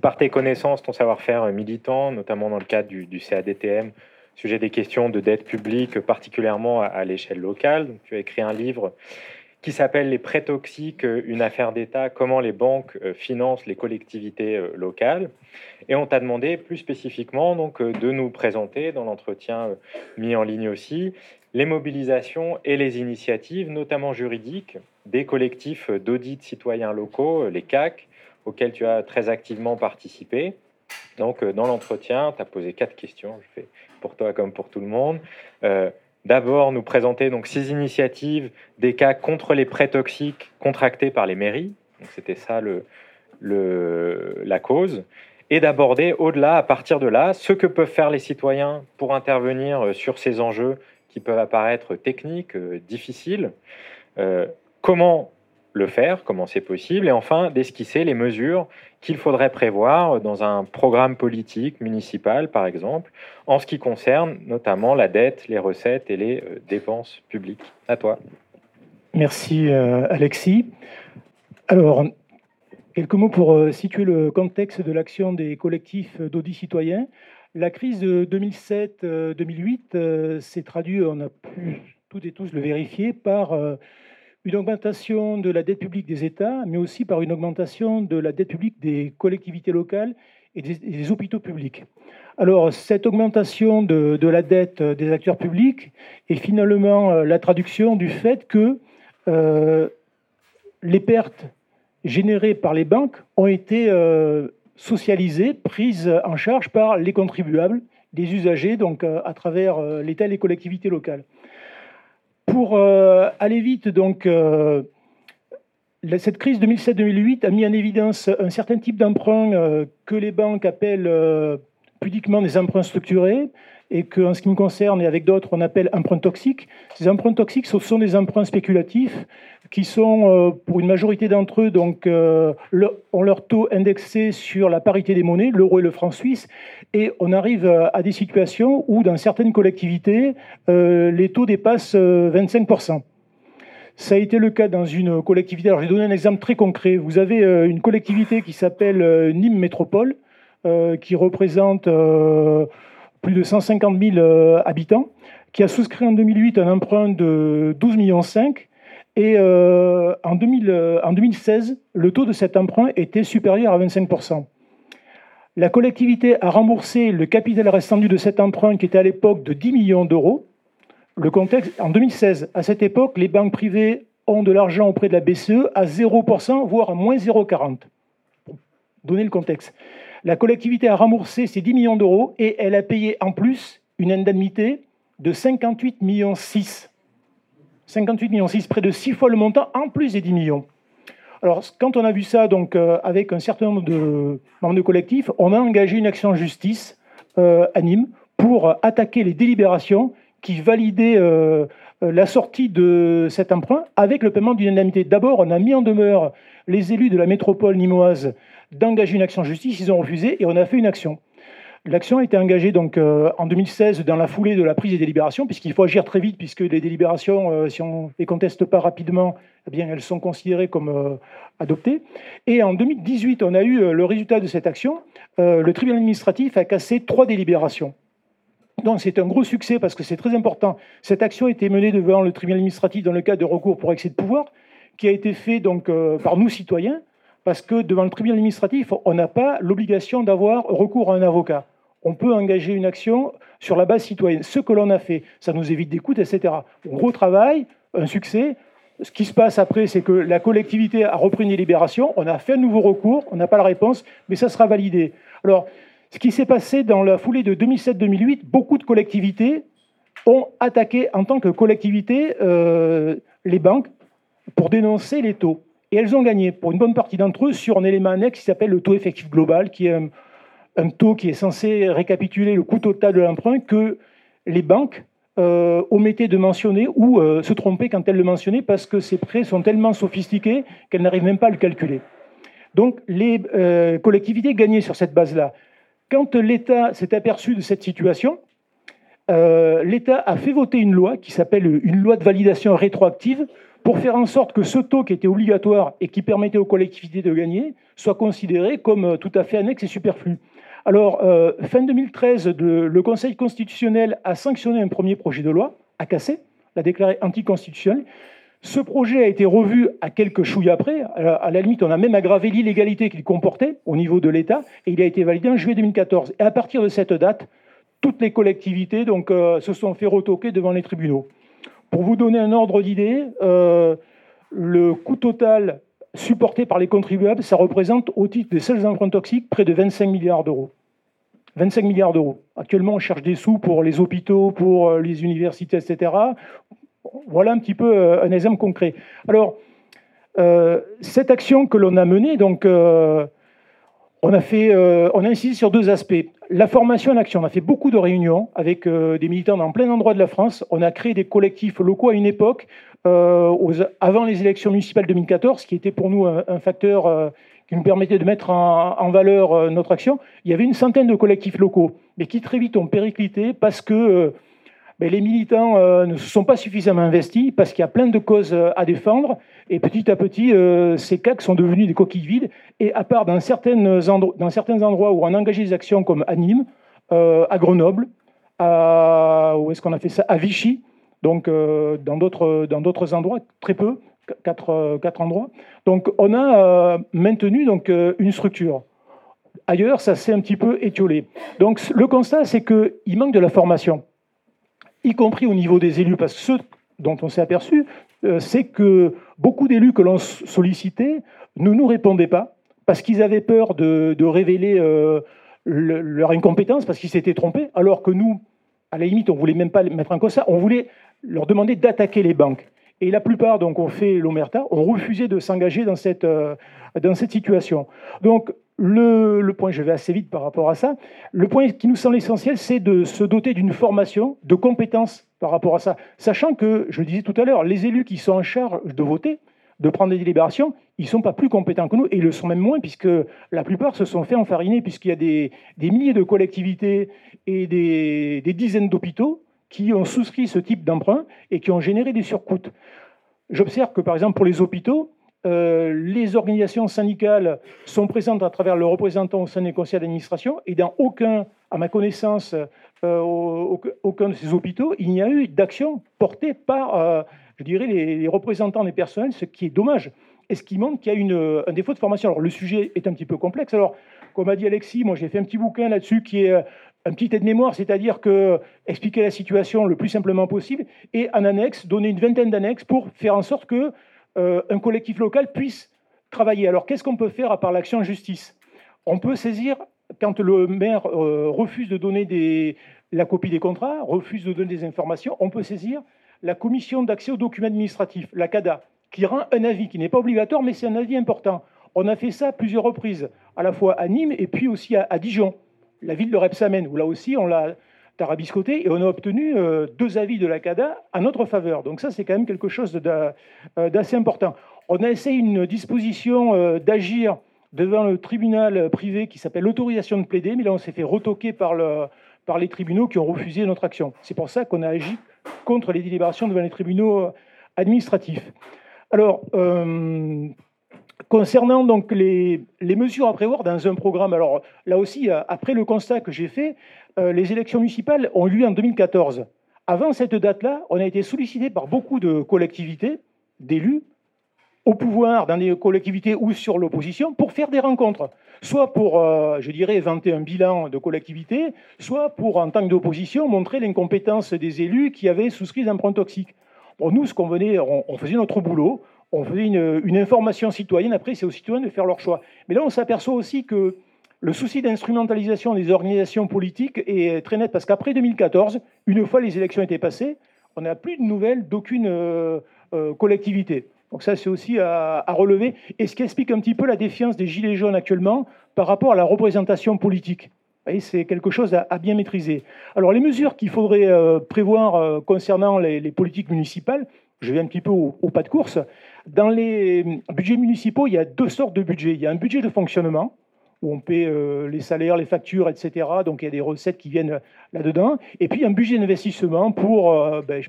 par tes connaissances, ton savoir-faire militant, notamment dans le cadre du, du CADTM, sujet des questions de dette publique, particulièrement à, l'échelle locale. tu as écrit un livre qui s'appelle Les prêts toxiques, une affaire d'État, comment les banques euh, financent les collectivités euh, locales. Et on t'a demandé plus spécifiquement donc, euh, de nous présenter, dans l'entretien mis en ligne aussi, les mobilisations et les initiatives, notamment juridiques, des collectifs d'audits citoyens locaux, les CAC, auxquels tu as très activement participé. Donc, dans l'entretien, tu as posé quatre questions. Je fais pour toi comme pour tout le monde. Euh, D'abord, nous présenter donc six initiatives des cas contre les prêts toxiques contractés par les mairies. C'était ça le, la cause. Et d'aborder au-delà, à partir de là, ce que peuvent faire les citoyens pour intervenir euh, sur ces enjeux qui peuvent apparaître techniques, euh, difficiles. Euh, comment le faire, comment c'est possible, et enfin d'esquisser les mesures qu'il faudrait prévoir dans un programme politique municipal, par exemple, en ce qui concerne notamment la dette, les recettes et les euh, dépenses publiques. À toi. Merci euh, Alexis. Alors, quelques mots pour euh, situer le contexte de l'action des collectifs d'audits citoyens. La crise de 2007-2008 s'est traduite, on a pu toutes et tous le vérifier, par une augmentation de la dette publique des États, mais aussi par une augmentation de la dette publique des collectivités locales et des, hôpitaux publics. Alors, cette augmentation de, la dette des acteurs publics est finalement euh, la traduction du fait que euh, les pertes générées par les banques ont été euh, socialisées, prises en charge par les contribuables, les usagers, donc à travers l'État et les collectivités locales. Pour euh, aller vite, donc, euh, cette crise 2007-2008 a mis en évidence un certain type d'emprunt euh, que les banques appellent pudiquement des emprunts structurés et qu'en ce qui me concerne et avec d'autres, on appelle emprunts toxiques. Ces emprunts toxiques, ce sont des emprunts spéculatifs qui sont, pour une majorité d'entre eux, donc, ont leur taux indexé sur la parité des monnaies, l'euro et le franc suisse, et on arrive à des situations où, dans certaines collectivités, euh, les taux dépassent 25%. Euh, Ça a été le cas dans une collectivité. Alors, je vais donner un exemple très concret. Vous avez euh, une collectivité qui s'appelle Nîmes Métropole, qui représente plus de 150 000 habitants, qui a souscrit en 2008 un emprunt de 12,5 millions. Et en, 2000, en 2016, le taux de cet emprunt était supérieur à 25%. La collectivité a remboursé le capital restant de cet emprunt qui était à l'époque de 10 millions d'euros. Le contexte, en 2016, à cette époque, les banques privées ont de l'argent auprès de la BCE à 0%, voire à moins 0,40. Pour donner le contexte. La collectivité a remboursé ces 10 millions d'euros et elle a payé en plus une indemnité de 58 millions 6. 58 millions 6, près de 6 fois le montant en plus des 10 millions. Alors, quand on a vu ça donc, euh, avec un certain nombre de membres de collectifs, on a engagé une action justice euh, à Nîmes pour attaquer les délibérations qui validaient euh, la sortie de cet emprunt avec le paiement d'une indemnité. D'abord, on a mis en demeure les élus de la métropole nimoise d'engager une action justice, ils ont refusé et on a fait une action. L'action a été engagée donc en 2016 dans la foulée de la prise des délibérations, puisqu'il faut agir très vite, puisque les délibérations, si on ne les conteste pas rapidement, eh bien, elles sont considérées comme euh, adoptées. Et en 2018, on a eu euh, le résultat de cette action. Euh, le tribunal administratif a cassé trois délibérations. Donc c'est un gros succès parce que c'est très important. Cette action a été menée devant le tribunal administratif dans le cadre de recours pour excès de pouvoir, qui a été fait donc par nous citoyens, parce que devant le tribunal administratif, on n'a pas l'obligation d'avoir recours à un avocat. On peut engager une action sur la base citoyenne. Ce que l'on a fait, ça nous évite des coûts, etc. Gros travail, un succès ce qui se passe après, c'est que la collectivité a repris une délibération, on a fait un nouveau recours, on n'a pas la réponse, mais ça sera validé. Alors, ce qui s'est passé dans la foulée de 2007-2008, beaucoup de collectivités ont attaqué en tant que collectivité euh, les banques pour dénoncer les taux. Et elles ont gagné, pour une bonne partie d'entre eux, sur un élément annexe qui s'appelle le taux effectif global, qui est un, taux qui est censé récapituler le coût total de l'emprunt que les banques euh, omettait de mentionner ou euh, se trompait quand elle le mentionnait parce que ces prêts sont tellement sophistiqués qu'elle n'arrive même pas à le calculer. Donc les euh, collectivités gagnaient sur cette base-là. Quand l'État s'est aperçu de cette situation, l'État a fait voter une loi qui s'appelle une loi de validation rétroactive pour faire en sorte que ce taux qui était obligatoire et qui permettait aux collectivités de gagner soit considéré comme tout à fait annexe et superflu. Alors, euh, fin 2013, le Conseil constitutionnel a sanctionné un premier projet de loi, a cassé, l'a déclaré anticonstitutionnel. Ce projet a été revu à quelques chouilles après. À la limite, on a même aggravé l'illégalité qu'il comportait au niveau de l'État, et il a été validé en juillet 2014. Et à partir de cette date, toutes les collectivités donc, euh, se sont fait retoquer devant les tribunaux. Pour vous donner un ordre d'idée, euh, le coût total supporté par les contribuables, ça représente au titre des seuls emprunts toxiques près de 25 milliards d'euros. 25 milliards d'euros. Actuellement, on cherche des sous pour les hôpitaux, pour euh, les universités, etc. Voilà un petit peu euh, un exemple concret. Alors, euh, cette action que l'on a menée, donc, on a, fait, on a insisté sur deux aspects. La formation en action. On a fait beaucoup de réunions avec des militants dans plein d'endroits de la France. On a créé des collectifs locaux à une époque euh, avant les élections municipales 2014, qui était pour nous un, facteur euh, qui nous permettait de mettre en, valeur euh, notre action, il y avait une centaine de collectifs locaux, mais qui très vite ont périclité parce que ben, les militants ne se sont pas suffisamment investis, parce qu'il y a plein de causes à défendre, et petit à petit, ces CAC sont devenus des coquilles vides, et à part dans, certaines dans certains endroits où on a engagé des actions comme à Nîmes, à Grenoble, où est-ce qu'on a fait ça? À Vichy, donc euh, dans d'autres endroits, très peu, quatre, quatre, endroits. Donc on a euh, maintenu euh, une structure. Ailleurs, ça s'est un petit peu étiolé. Donc le constat, c'est qu'il manque de la formation, y compris au niveau des élus, parce que ce dont on s'est aperçu, c'est que beaucoup d'élus que l'on sollicitait ne nous répondaient pas, parce qu'ils avaient peur de, révéler leur incompétence, parce qu'ils s'étaient trompés, alors que nous, à la limite, on voulait même pas mettre en cause on voulait leur demander d'attaquer les banques. Et la plupart, donc, ont fait l'omerta, ont refusé de s'engager dans cette, euh, dans cette situation. Donc, le, le, point, je vais assez vite par rapport à ça, le point qui nous semble essentiel, c'est de se doter d'une formation, de compétences par rapport à ça. Sachant que, je le disais tout à l'heure, les élus qui sont en charge de voter, de prendre des délibérations, ils ne sont pas plus compétents que nous, et ils le sont même moins, puisque la plupart se sont fait enfariner, puisqu'il y a des, des, milliers de collectivités et des, des dizaines d'hôpitaux qui ont souscrit ce type d'emprunt et qui ont généré des surcoûts. J'observe que, par exemple, pour les hôpitaux, euh, les organisations syndicales sont présentes à travers leurs représentants au sein des conseils d'administration et dans aucun, à ma connaissance, euh, aucun de ces hôpitaux, il n'y a eu d'action portée par, euh, je dirais, les, représentants des personnels, ce qui est dommage et ce qui montre qu'il y a un défaut de formation. Alors le sujet est un petit peu complexe. Alors, comme a dit Alexis, moi j'ai fait un petit bouquin là-dessus qui est un petit aide-mémoire, c'est-à-dire que expliquer la situation le plus simplement possible, et en annexe, donner une vingtaine d'annexes pour faire en sorte que euh, un collectif local puisse travailler. Alors qu'est-ce qu'on peut faire à part l'action en justice? On peut saisir quand le maire euh, refuse de donner la copie des contrats, refuse de donner des informations, on peut saisir la commission d'accès aux documents administratifs, la CADA, qui rend un avis qui n'est pas obligatoire, mais c'est un avis important. On a fait ça à plusieurs reprises, à la fois à Nîmes et puis aussi à Dijon la ville de Repsamen, où là aussi on l'a tarabiscoté et on a obtenu euh, deux avis de la CADA à notre faveur. Donc ça, c'est quand même quelque chose euh, d'assez important. On a essayé une disposition euh, d'agir devant le tribunal privé qui s'appelle l'autorisation de plaider, mais là on s'est fait retoquer par, le, par les tribunaux qui ont refusé notre action. C'est pour ça qu'on a agi contre les délibérations devant les tribunaux administratifs. Alors, Concernant donc les, mesures à prévoir dans un programme, alors là aussi, euh, après le constat que j'ai fait, euh, les élections municipales ont eu lieu en 2014. Avant cette date-là, on a été sollicité par beaucoup de collectivités, d'élus, au pouvoir, dans des collectivités ou sur l'opposition, pour faire des rencontres. Soit pour, euh, je dirais, inventer un bilan de collectivité, soit pour, en tant d'opposition, montrer l'incompétence des élus qui avaient souscrit des emprunts toxiques. Pour nous, ce qu'on venait, on faisait notre boulot, on faisait une, information citoyenne, après c'est aux citoyens de faire leur choix. Mais là, on s'aperçoit aussi que le souci d'instrumentalisation des organisations politiques est très net, parce qu'après 2014, une fois les élections étaient passées, on n'a plus de nouvelles d'aucune euh, euh, collectivité. Donc ça, c'est aussi à, relever, et ce qui explique un petit peu la défiance des Gilets jaunes actuellement par rapport à la représentation politique. C'est quelque chose à, bien maîtriser. Alors les mesures qu'il faudrait euh, prévoir concernant les, politiques municipales, je vais un petit peu au, pas de course. Dans les budgets municipaux, il y a deux sortes de budgets. Il y a un budget de fonctionnement, où on paie euh, les salaires, les factures, etc. Donc il y a des recettes qui viennent là-dedans. Et puis un budget d'investissement pour ben,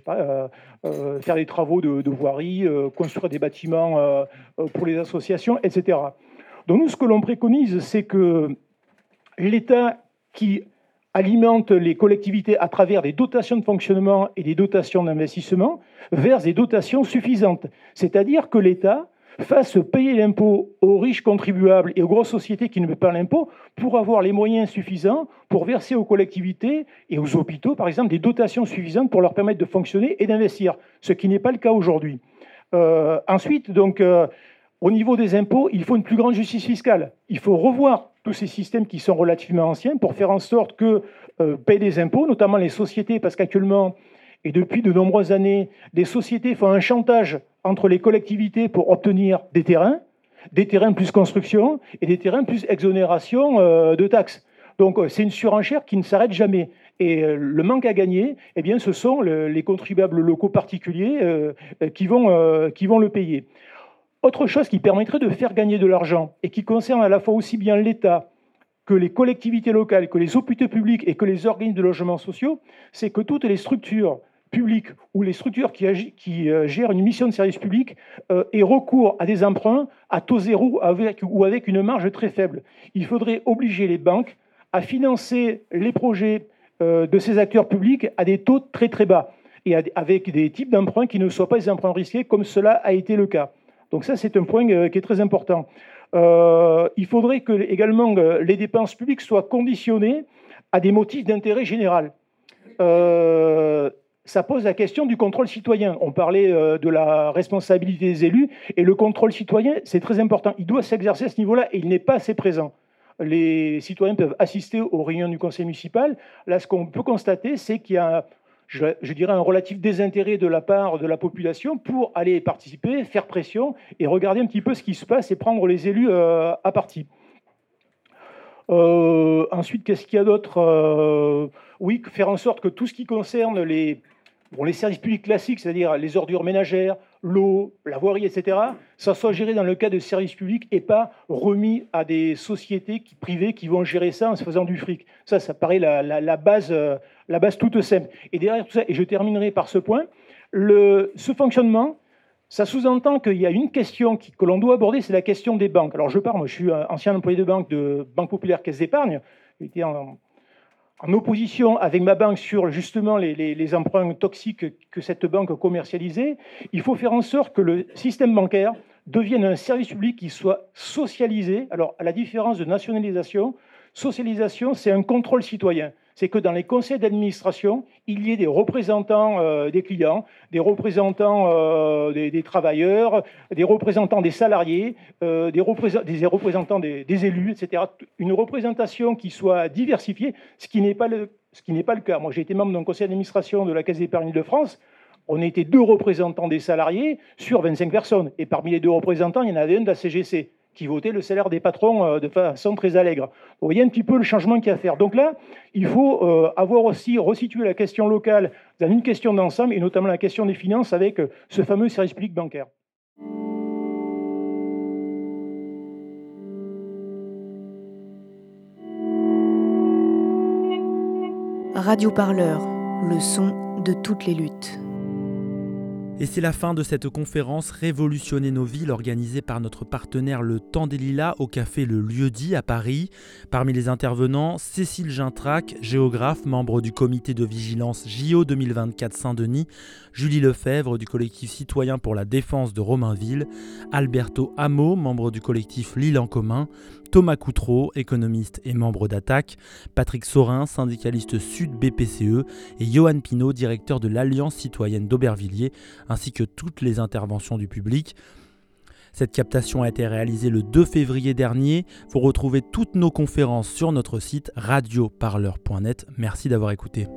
faire des travaux de, de voirie, construire des bâtiments pour les associations, etc. Donc nous, ce que l'on préconise, c'est que l'État qui alimente les collectivités à travers des dotations de fonctionnement et des dotations d'investissement vers des dotations suffisantes. C'est-à-dire que l'État fasse payer l'impôt aux riches contribuables et aux grosses sociétés qui ne paient pas l'impôt pour avoir les moyens suffisants pour verser aux collectivités et aux hôpitaux, par exemple, des dotations suffisantes pour leur permettre de fonctionner et d'investir, ce qui n'est pas le cas aujourd'hui. Euh, ensuite, donc, euh, au niveau des impôts, il faut une plus grande justice fiscale. Il faut revoir tous ces systèmes qui sont relativement anciens pour faire en sorte que euh, payent des impôts, notamment les sociétés, parce qu'actuellement, et depuis de nombreuses années, des sociétés font un chantage entre les collectivités pour obtenir des terrains, des terrains plus construction et des terrains plus exonération euh, de taxes. Donc euh, c'est une surenchère qui ne s'arrête jamais. Et le manque à gagner, eh bien, ce sont les contribuables locaux particuliers qui vont le payer. Autre chose qui permettrait de faire gagner de l'argent et qui concerne à la fois aussi bien l'État que les collectivités locales, que les hôpitaux publics et que les organismes de logement sociaux, c'est que toutes les structures publiques ou les structures qui, euh, gèrent une mission de service public euh, aient recours à des emprunts à taux zéro ou avec une marge très faible. Il faudrait obliger les banques à financer les projets euh, de ces acteurs publics à des taux très très bas et avec des types d'emprunts qui ne soient pas des emprunts risqués comme cela a été le cas. Donc ça, c'est un point euh, qui est très important. Euh, il faudrait que également euh, les dépenses publiques soient conditionnées à des motifs d'intérêt général. ça pose la question du contrôle citoyen. On parlait de la responsabilité des élus et le contrôle citoyen, c'est très important. Il doit s'exercer à ce niveau-là et il n'est pas assez présent. Les citoyens peuvent assister aux réunions du conseil municipal. Là, ce qu'on peut constater, c'est qu'il y a je, dirais, un relatif désintérêt de la part de la population pour aller participer, faire pression et regarder un petit peu ce qui se passe et prendre les élus euh, à partie. Euh, ensuite, qu'est-ce qu'il y a d'autre? Euh, Oui, faire en sorte que tout ce qui concerne les, bon, les services publics classiques, c'est-à-dire les ordures ménagères, l'eau, la voirie, etc., ça soit géré dans le cadre de services publics et pas remis à des sociétés privées qui vont gérer ça en se faisant du fric. Ça, ça paraît la, base, euh, la base toute simple. Et derrière tout ça, et je terminerai par ce point, ce fonctionnement, ça sous-entend qu'il y a une question que l'on doit aborder, c'est la question des banques. Alors je pars, moi je suis ancien employé de banque de Banque Populaire Caisse d'Épargne, j'étais en, en opposition avec ma banque sur justement les, emprunts toxiques que cette banque commercialisait, il faut faire en sorte que le système bancaire devienne un service public qui soit socialisé. Alors, à la différence de nationalisation, socialisation, c'est un contrôle citoyen c'est que dans les conseils d'administration, il y ait des représentants euh, des clients, des représentants euh, des, travailleurs, des représentants des salariés, euh, des, représentants des, élus, etc. Une représentation qui soit diversifiée, ce qui n'est pas le, cas. Moi, j'ai été membre d'un conseil d'administration de la Caisse d'épargne de France. On était deux représentants des salariés sur 25 personnes. Et parmi les deux représentants, il y en avait un de la CGC qui votait le salaire des patrons euh, de façon très allègre. Vous voyez un petit peu le changement qu'il y a à faire. Donc là, il faut euh, avoir aussi resitué la question locale dans une question d'ensemble, et notamment la question des finances avec euh, ce fameux service public bancaire. Radio Parleur, le son de toutes les luttes. Et c'est la fin de cette conférence Révolutionner nos villes organisée par notre partenaire Le Temps des Lilas au café Le Lieu-dit à Paris. Parmi les intervenants, Cécile Gintrac, géographe, membre du comité de vigilance JO 2024 Saint-Denis, Julie Lefebvre du collectif citoyen pour la défense de Romainville, Alberto Hameau, membre du collectif Lille en commun, Thomas Coutreau, économiste et membre d'Attaque, Patrick Sorin, syndicaliste sud BPCE, et Johan Pinault, directeur de l'Alliance citoyenne d'Aubervilliers, ainsi que toutes les interventions du public. Cette captation a été réalisée le 2 février dernier. Vous retrouvez toutes nos conférences sur notre site radioparleur.net. Merci d'avoir écouté.